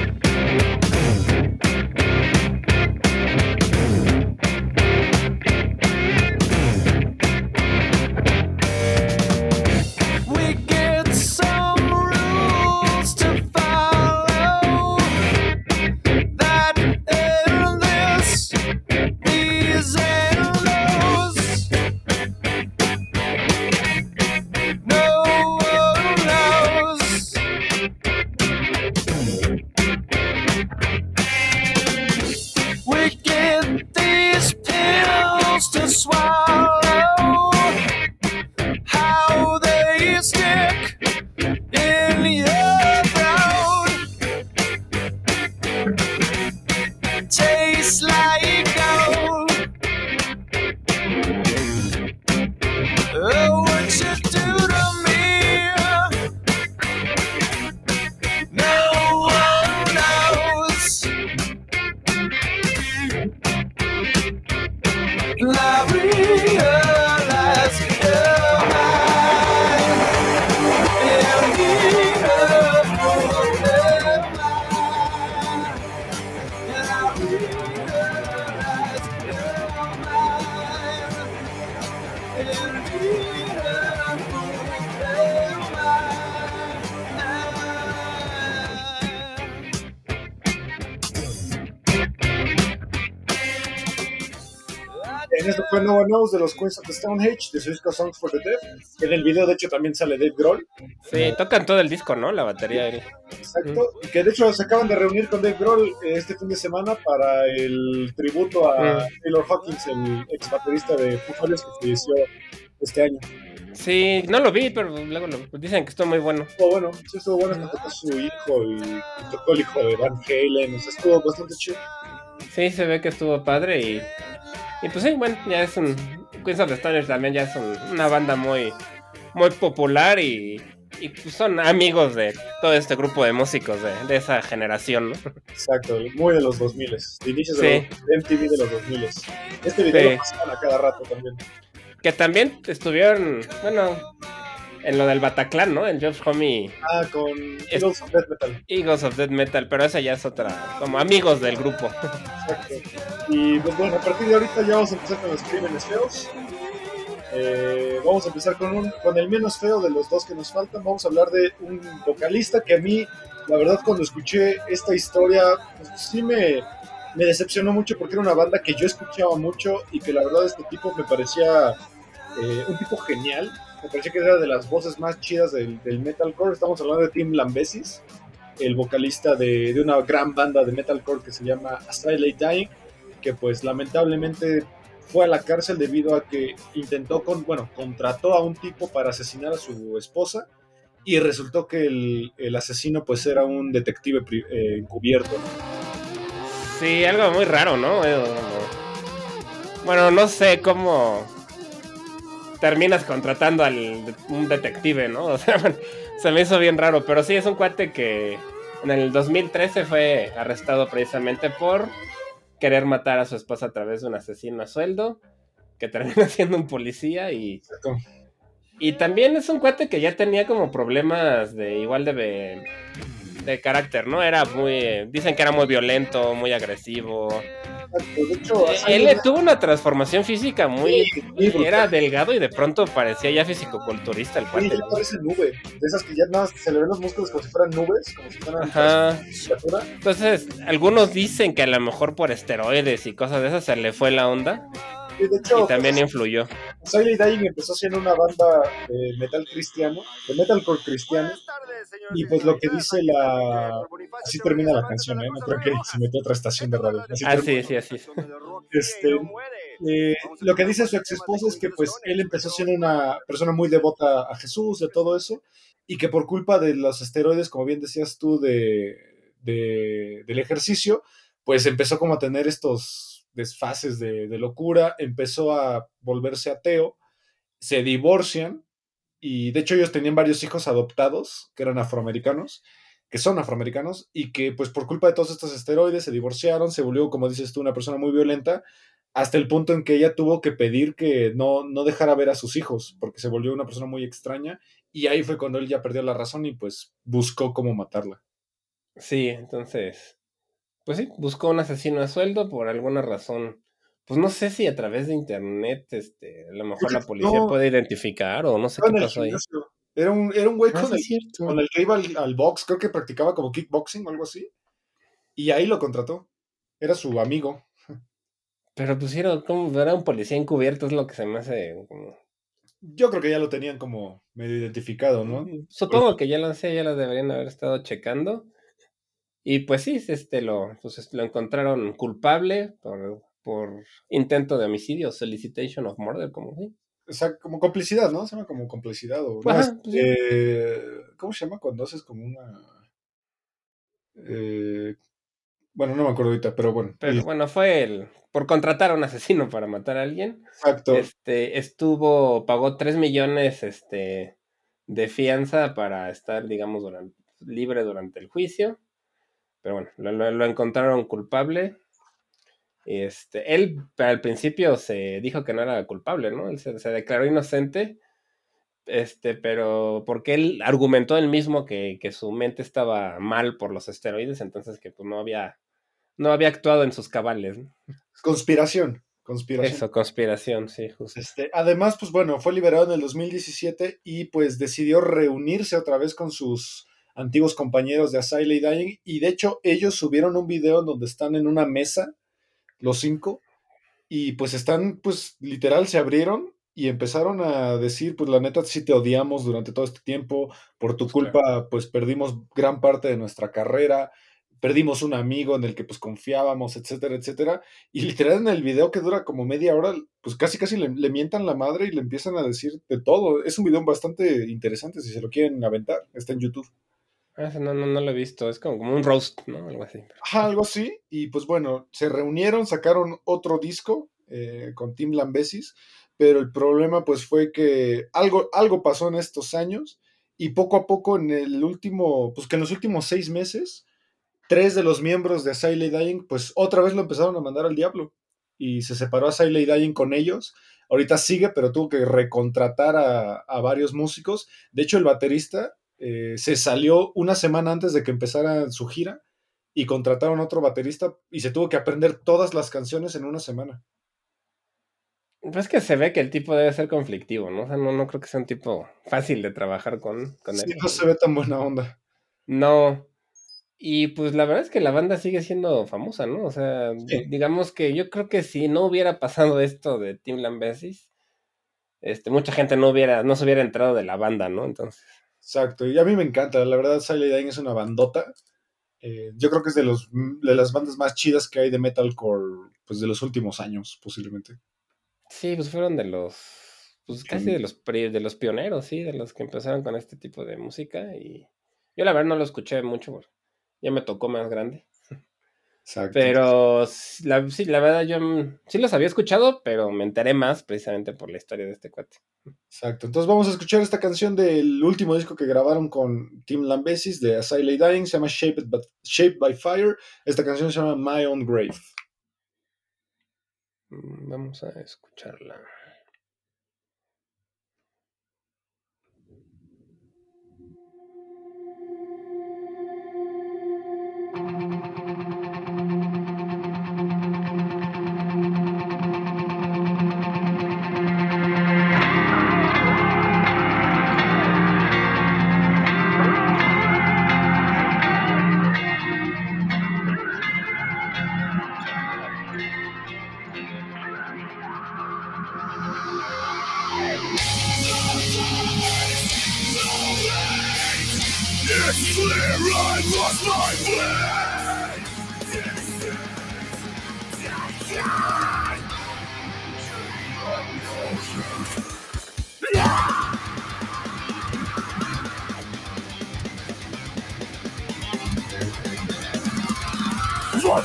S5: We
S3: En esto fue No One Knows de los Queens of the Stonehenge, de su disco Songs for the Deaf. En el video, de hecho, también sale Dave Grohl.
S2: Sí, tocan todo el disco, ¿no? La batería.
S3: Exacto. Y que de hecho se acaban de reunir con Dave Grohl eh, este fin de semana para el tributo a
S2: Mm.
S3: Taylor Hawkins, el ex baterista de Foo Fighters que falleció este año.
S2: Sí, no lo vi, pero luego lo- dicen que estuvo muy bueno.
S3: Estuvo bueno, sí estuvo bueno, hasta tocó su hijo y, y tocó el hijo de Van Halen, o sea, estuvo bastante chido.
S2: Sí, se ve que estuvo padre y. Y pues sí, bueno, ya es un. Queens of the Stone Age también ya es un- una banda muy. Muy popular y. Y pues son amigos de todo este grupo de músicos de, de esa generación, ¿no?
S3: Exacto, muy de los 2000, de inicios de, los, MTV de los 2000. Este video
S2: Sí.
S3: lo pasaban a cada rato también.
S2: Que también estuvieron. Bueno. En lo del Bataclan, ¿no? En Josh Homme
S3: Ah, con
S2: Es-
S3: Eagles of Death Metal.
S2: Eagles of Death Metal, pero esa ya es otra. Como amigos del grupo.
S3: Exacto. Y pues bueno, a partir de ahorita ya vamos a empezar con los crímenes feos. Eh, vamos a empezar con, un, con el menos feo de los dos que nos faltan. Vamos a hablar de un vocalista que a mí, la verdad, cuando escuché esta historia, pues, sí me, me decepcionó mucho porque era una banda que yo escuchaba mucho y que la verdad este tipo me parecía eh, un tipo genial. Me parecía que era de las voces más chidas del, metalcore. Estamos hablando de Tim Lambesis, el vocalista de, una gran banda de metalcore que se llama Astray Dying, que pues lamentablemente fue a la cárcel debido a que intentó, con, bueno, contrató a un tipo para asesinar a su esposa y resultó que el, asesino pues era un detective eh, encubierto.
S2: Sí, algo muy raro, ¿no? Bueno, no sé cómo terminas contratando al un detective, ¿no? O sea, se me hizo bien raro, pero sí es un cuate que en el 2013 fue arrestado precisamente por querer matar a su esposa a través de un asesino a sueldo, que termina siendo un policía y y también es un cuate que ya tenía como problemas de igual de de carácter, ¿no? Era muy dicen que era muy violento, muy agresivo.
S3: De hecho,
S2: Eh, Él tuvo una transformación física muy...
S3: Sí.
S2: Era delgado y de pronto parecía ya fisicoculturista el cuate.
S3: ya parece nube. De esas que ya nada más se le ven los músculos como si fueran nubes, como si fueran
S2: Ajá. Entonces, algunos dicen que a lo mejor por esteroides y cosas de esas se le fue la onda
S3: Y de hecho,
S2: y también influyó.
S3: Siley Dying empezó siendo una banda de metal cristiano, de metalcore cristiano. Y pues lo que dice la. Así termina la canción, ¿eh? No creo que se metió a otra estación de radio. Así
S2: Ah, sí, sí, así. es.
S3: Este, eh, lo que dice su ex esposa es que pues él empezó siendo una persona muy devota a Jesús, de todo eso, y que por culpa de los esteroides, como bien decías tú, de, de- del ejercicio, pues empezó como a tener estos desfases de, de locura, empezó a volverse ateo, se divorcian, y de hecho ellos tenían varios hijos adoptados, que eran afroamericanos, que son afroamericanos, y que pues por culpa de todos estos esteroides se divorciaron, se volvió, como dices tú, una persona muy violenta, hasta el punto en que ella tuvo que pedir que no, no dejara ver a sus hijos, porque se volvió una persona muy extraña, y ahí fue cuando él ya perdió la razón y pues buscó cómo matarla.
S2: Sí, entonces, pues sí, buscó un asesino a sueldo por alguna razón. Pues no sé si a través de internet, este, a lo mejor la policía
S3: No.
S2: puede identificar o no sé qué pasó ahí.
S3: Era un, era un güey
S2: Ah,
S3: con, el, con que iba al, al box, creo que practicaba como kickboxing o algo así, y ahí lo contrató. Era su amigo.
S2: Pero pusieron como era un policía encubierto, es lo que se me hace como...
S3: Yo creo que ya lo tenían como medio identificado, ¿no?
S2: Supongo que ya lo sé, ya lo deberían haber estado checando. Y pues sí, este lo, pues, lo encontraron culpable por, por intento de homicidio, solicitation of murder, como sí.
S3: O sea, como complicidad, ¿no? Se llama como complicidad. O, no,
S2: Ajá,
S3: es-
S2: pues sí.
S3: eh, ¿Cómo se llama cuando haces como una... eh, bueno, no me acuerdo ahorita, pero bueno.
S2: Pero bueno, fue el por contratar a un asesino para matar a alguien.
S3: exacto.
S2: Este estuvo, pagó 3 millones este, de fianza para estar, digamos, durante, libre durante el juicio. Pero bueno, lo, lo- lo encontraron culpable. Este, él al principio se dijo que no era culpable, ¿no? Él se, se declaró inocente. Este, pero porque él argumentó él mismo que, que su mente estaba mal por los esteroides, entonces que pues no había, no había actuado en sus cabales. ¿no?
S3: Conspiración. Conspiración.
S2: Eso, conspiración, sí, justo.
S3: Este, además, pues bueno, fue liberado en el 2017 y pues decidió reunirse otra vez con sus antiguos compañeros de Asylum Dying y de hecho ellos subieron un video en donde están en una mesa, los cinco, y pues están, pues literal, se abrieron y empezaron a decir, pues la neta, sí te odiamos durante todo este tiempo, por tu
S2: Pues,
S3: culpa, pues perdimos gran parte de nuestra carrera, perdimos un amigo en el que pues confiábamos, etcétera, etcétera. Y literal en el video que dura como media hora, pues casi casi le, le mientan la madre y le empiezan a decir de todo. Es un video bastante interesante si se lo quieren aventar. Está en YouTube.
S2: Ah, ese no, no, no lo he visto, es como, como un roast, ¿no? Algo así.
S3: Ajá, algo así. Y pues bueno, se reunieron, sacaron otro disco eh, con Tim Lambesis, pero el problema pues fue que algo, algo pasó en estos años y poco a poco en el último, pues que en los últimos seis meses, tres de los miembros de Siley Dying pues otra vez lo empezaron a mandar al diablo y se separó a Dying con ellos. Ahorita sigue, pero tuvo que recontratar a, a varios músicos. De hecho, el baterista eh, se salió una semana antes de que empezara su gira y contrataron a otro baterista y se tuvo que aprender todas las canciones en una semana.
S2: Pues es que se ve que el tipo debe ser conflictivo, ¿no? O sea, no, no creo que sea un tipo fácil de trabajar con, con
S3: Sí,
S2: él.
S3: no se ve tan buena onda.
S2: No. Y pues la verdad es que la banda sigue siendo famosa, ¿no? O sea,
S3: Sí.
S2: digamos que yo creo que si no hubiera pasado esto de Tim Lambesis, este, mucha gente no hubiera, no se hubiera entrado de la banda, ¿no? Entonces,
S3: Exacto, y a mí me encanta, la verdad Siley Dying es una bandota. Eh, yo creo que es de, los, de las bandas más chidas que hay de metalcore, pues de los últimos años, posiblemente.
S2: sí, pues fueron de los, pues casi
S3: Sí.
S2: de los, de los pioneros, sí, de los que empezaron con este tipo de música y yo la verdad no lo escuché mucho, ya me tocó más grande.
S3: Exacto.
S2: Pero la, sí, la verdad yo mm, sí los había escuchado, pero me enteré más precisamente por la historia de este cuate.
S3: Exacto. Entonces vamos a escuchar esta canción del último disco que grabaron con Tim Lambesis de Asylum Dying, se llama Shaped by, Shaped by Fire. Esta canción se llama My Own Grave.
S2: Mm, Vamos a escucharla.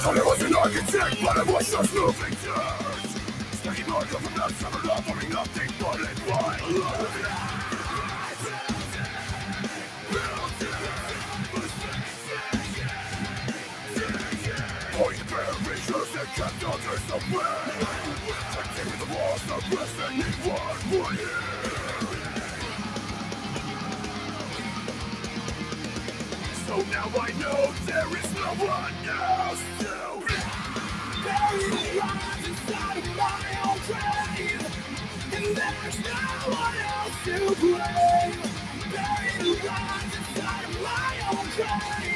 S5: I was an architect, but I was just moving dirt. Stacking mark of a mess, never not forming nothing but a wild. Kept others away Protecting the lost, the rest, and would hear. So now I know there is no one else to the lies inside of my own grave. And there's no one else to blame. The lies inside of my own grave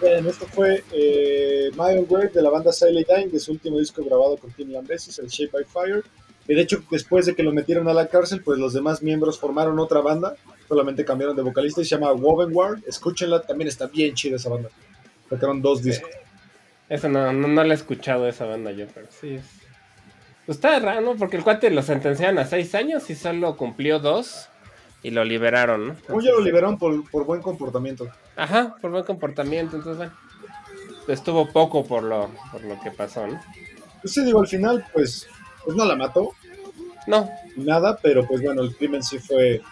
S3: Bien, esto fue eh, My Own de la banda Silent Time, de su último disco grabado con Tim Lambesis, el Shape by Fire. Y de hecho, después de que lo metieron a la cárcel, pues los demás miembros formaron otra banda, solamente cambiaron de vocalista y se llama Wovenward. Escúchenla, también está bien chida esa banda. Sacaron dos discos.
S2: Eso no, no, no la he escuchado esa banda yo, pero sí es. Pues está raro, ¿no? Porque el cuate lo sentenciaron a seis años y solo cumplió dos y lo liberaron, ¿no?
S3: Ya lo liberaron por, por buen comportamiento.
S2: Ajá, por buen comportamiento, entonces bueno. Estuvo poco por lo, por lo que pasó, ¿no?
S3: Pues sí, digo, al final, pues, pues no la mató,
S2: No,
S3: nada, pero pues bueno, el crimen sí fue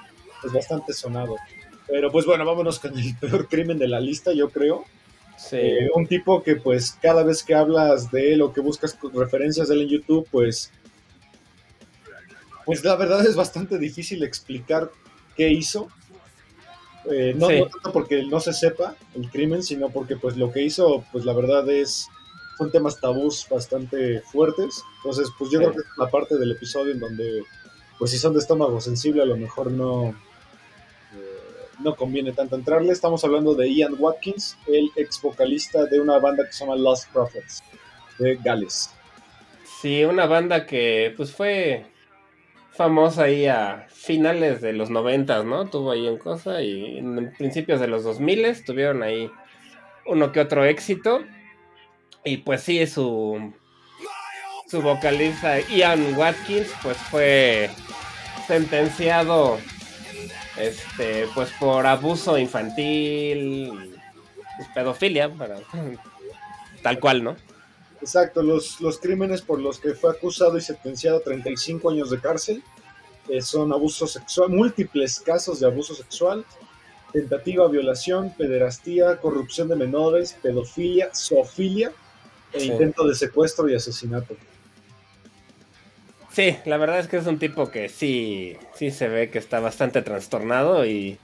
S3: pues, bastante sonado. Pero pues bueno, vámonos con el peor crimen de la lista, yo creo.
S2: sí.
S3: Eh, un tipo que pues cada vez que hablas de él o que buscas referencias de él en YouTube, pues, pues la verdad es bastante difícil explicar qué hizo. Eh, no,
S2: Sí.
S3: no tanto porque no se sepa el crimen, sino porque pues lo que hizo, pues la verdad es, son temas tabús bastante fuertes. Entonces, pues yo
S2: Sí.
S3: creo que es la parte del episodio en donde, pues si son de estómago sensible, a lo mejor no, eh, no conviene tanto entrarle. Estamos hablando de Ian Watkins, el ex vocalista de una banda que se llama Lost Prophets, de Gales.
S2: Sí, una banda que pues fue famosa ahí a finales de los noventas, ¿no? Tuvo ahí en cosa y en principios de los 2000 tuvieron ahí uno que otro éxito. Y pues sí, su, su vocalista Ian Watkins pues fue sentenciado este pues por abuso infantil pues, pedofilia para tal cual, ¿no?
S3: Exacto, los, los crímenes por los que fue acusado y sentenciado a 35 años de cárcel eh, son abuso sexual, múltiples casos de abuso sexual, tentativa, violación, pederastía, corrupción de menores, pedofilia, zoofilia e
S2: Sí.
S3: intento de secuestro y asesinato.
S2: Sí, la verdad es que es un tipo que sí, sí se ve que está bastante trastornado y,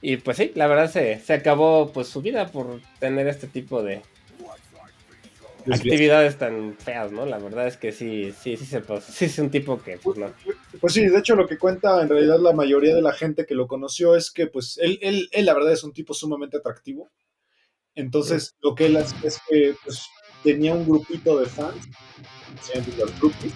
S2: y pues sí, la verdad se, se acabó pues su vida por tener este tipo de actividades tan feas, ¿no? La verdad es que sí, sí, sí se pues, sí es un tipo que pues no.
S3: Pues sí, de hecho lo que cuenta en realidad la mayoría de la gente que lo conoció es que pues él, él, él la verdad es un tipo sumamente atractivo. Entonces lo que él hace es que pues, tenía un grupito de fans, se los groupies,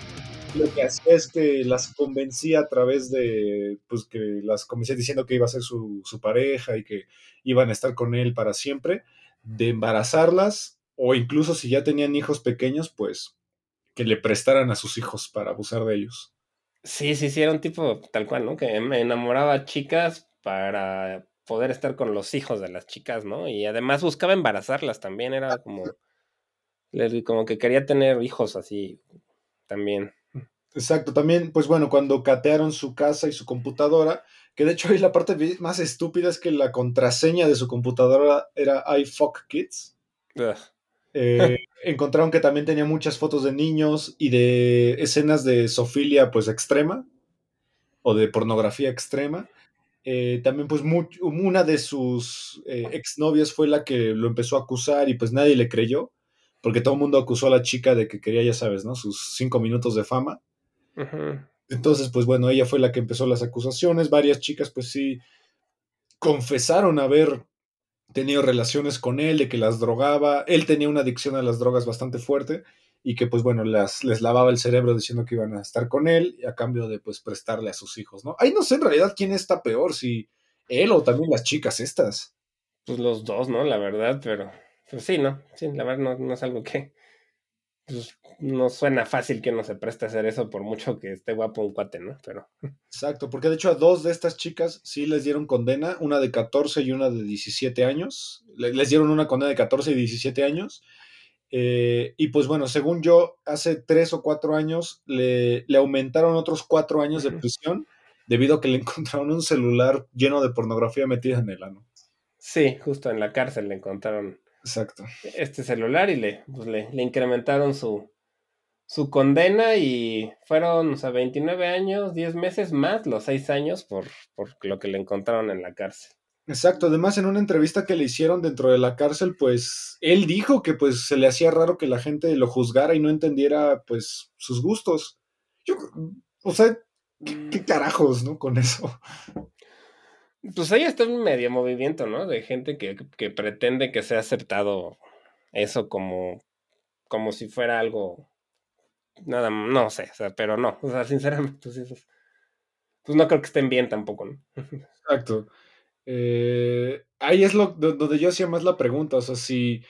S3: y lo que hacía es que las convencía a través de, pues que las convencía diciendo que iba a ser su, su pareja y que iban a estar con él para siempre, de embarazarlas o incluso si ya tenían hijos pequeños, pues que le prestaran a sus hijos para abusar de ellos.
S2: Sí, sí, sí, era un tipo tal cual, ¿no? Que me enamoraba a chicas para poder estar con los hijos de las chicas, ¿no? Y además buscaba embarazarlas también, era como, le- como que quería tener hijos así también.
S3: Exacto, también, pues bueno, cuando catearon su casa y su computadora, que de hecho ahí la parte más estúpida es que la contraseña de su computadora era iFuckKids.
S2: Ugh.
S3: Eh, encontraron que también tenía muchas fotos de niños y de escenas de sofilia pues extrema o de pornografía extrema. Eh, también pues una de sus eh, exnovias fue la que lo empezó a acusar y pues nadie le creyó, porque todo el mundo acusó a la chica de que quería, ya sabes, ¿no? Sus cinco minutos de fama. Entonces, pues bueno, ella fue la que empezó las acusaciones. Varias chicas, pues sí, confesaron haber tenido relaciones con él, de que las drogaba. Él tenía una adicción a las drogas bastante fuerte. y que pues bueno, las, les lavaba el cerebro diciendo que iban a estar con él a cambio de pues prestarle a sus hijos, ¿no? Ahí no sé en realidad quién está peor, si él o también las chicas estas.
S2: Pues los dos, ¿no? La verdad, pero pues sí, ¿no? Sí, la verdad no, no es algo que pues, no suena fácil que uno se preste a hacer eso por mucho que esté guapo un cuate, ¿no? Pero
S3: Exacto, porque de hecho a dos de estas chicas sí les dieron condena, una de 14 y una de 17 años. Le- Les dieron una condena de 14 y 17 años. Eh, y pues bueno, según yo, hace tres o cuatro años le, le aumentaron otros cuatro años de prisión debido a que le encontraron un celular lleno de pornografía metida en el ano.
S2: sí, justo en la cárcel le encontraron
S3: Exacto.
S2: este celular y le, pues, le, le incrementaron su, su condena y fueron, o sea, 29 años, 10 meses más los 6 años por, por lo que le encontraron en la cárcel.
S3: Exacto, además en una entrevista que le hicieron dentro de la cárcel, pues él dijo que pues se le hacía raro que la gente lo juzgara y no entendiera pues sus gustos. Yo, o sea, ¿qué, qué carajos, no? Con eso.
S2: Pues ahí está un medio movimiento, ¿no? De gente que, que pretende que sea aceptado eso como, como si fuera algo, nada, no sé, o sea, pero no, o sea, sinceramente, pues, eso es- pues no creo que estén bien tampoco, ¿no?
S3: Exacto. Eh, ahí es lo do- donde yo hacía más la pregunta, o sea, si,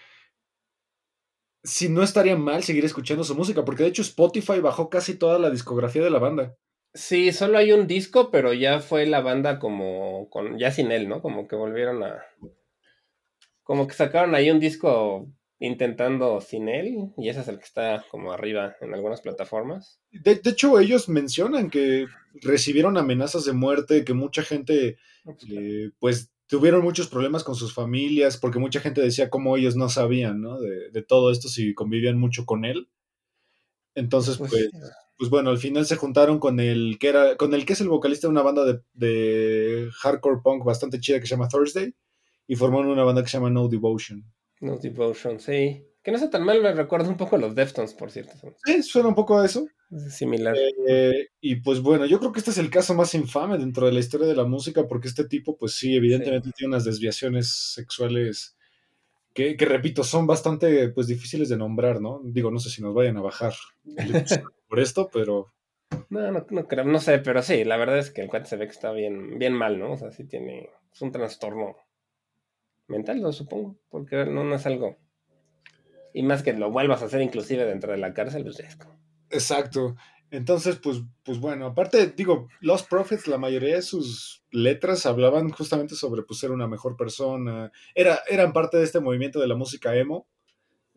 S3: si no estaría mal seguir escuchando su música, porque de hecho Spotify bajó casi toda la discografía de la banda.
S2: Sí, solo hay un disco, pero ya fue la banda como con ya sin él, ¿no? Como que volvieron a como que sacaron ahí un disco intentando sin él y ese es el que está como arriba en algunas plataformas.
S3: De, de hecho, ellos mencionan que recibieron amenazas de muerte, que mucha gente eh, pues tuvieron muchos problemas con sus familias, porque mucha gente decía cómo ellos no sabían, ¿no? De, de todo esto si convivían mucho con él. Entonces,
S2: Pues,
S3: pues, pues bueno, al final se juntaron con el que era, con el que es el vocalista de una banda de, de hardcore punk bastante chida que se llama Thursday, y formaron una banda que se llama No Devotion.
S2: No Devotion, sí. Que no sea tan mal, me recuerda un poco a los Deftones, por cierto.
S3: Sí, suena un poco a eso.
S2: similar.
S3: Eh, y pues bueno, yo creo que este es el caso más infame dentro de la historia de la música, porque este tipo, pues sí, evidentemente tiene unas desviaciones sexuales que, que, repito, son bastante pues difíciles de nombrar, ¿no? Digo, no sé si nos vayan a bajar por esto, pero...
S2: No, no, no creo, no sé, pero sí, la verdad es que el cuate se ve que está bien, bien mal, ¿no? O sea, sí tiene, es un trastorno mental, lo supongo, porque no, no es algo. Y más que lo vuelvas a hacer inclusive dentro de la cárcel, pues es como...
S3: Exacto. Entonces, pues, pues bueno, aparte, digo, Lost Prophets, la mayoría de sus letras hablaban justamente sobre pues, ser una mejor persona. Era, eran parte de este movimiento de la música emo,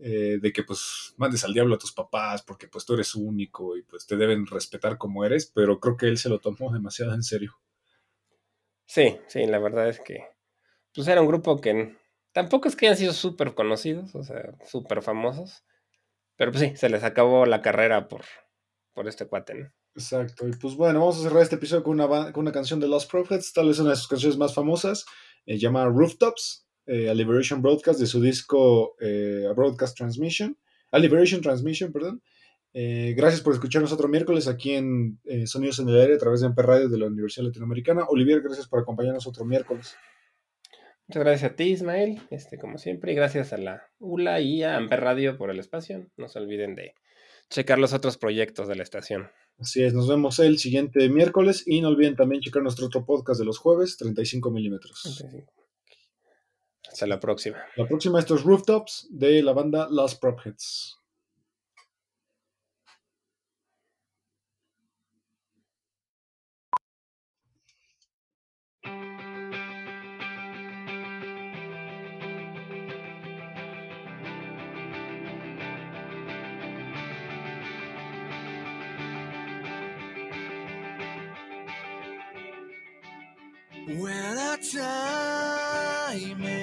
S3: eh, de que pues mandes al diablo a tus papás porque pues tú eres único y pues te deben respetar como eres, pero creo que él se lo tomó demasiado en serio.
S2: Sí, sí, la verdad es que pues era un grupo que tampoco es que hayan sido súper conocidos, o sea, súper famosos, pero pues sí, se les acabó la carrera por, por este cuate, ¿no?
S3: Exacto, y pues bueno, vamos a cerrar este episodio con una, con una canción de Lost Prophets, tal vez una de sus canciones más famosas, eh, llamada Rooftops, eh, a Liberation Broadcast, de su disco eh, A Broadcast Transmission, a Liberation Transmission, perdón. Eh, gracias por escucharnos otro miércoles aquí en Sonidos en el Aire a través de Amper Radio de la Universidad Latinoamericana. Olivier, gracias por acompañarnos otro miércoles.
S2: Muchas gracias a ti, Ismael, este, como siempre, y gracias a la ULA y a Amper Radio por el espacio. No se olviden de checar los otros proyectos de la estación.
S3: Así es, nos vemos el siguiente miércoles y no olviden también checar nuestro otro podcast de los jueves, 35 milímetros.
S2: Hasta la próxima.
S3: La próxima, estos Rooftops de la banda Lost Prophets.
S5: When our time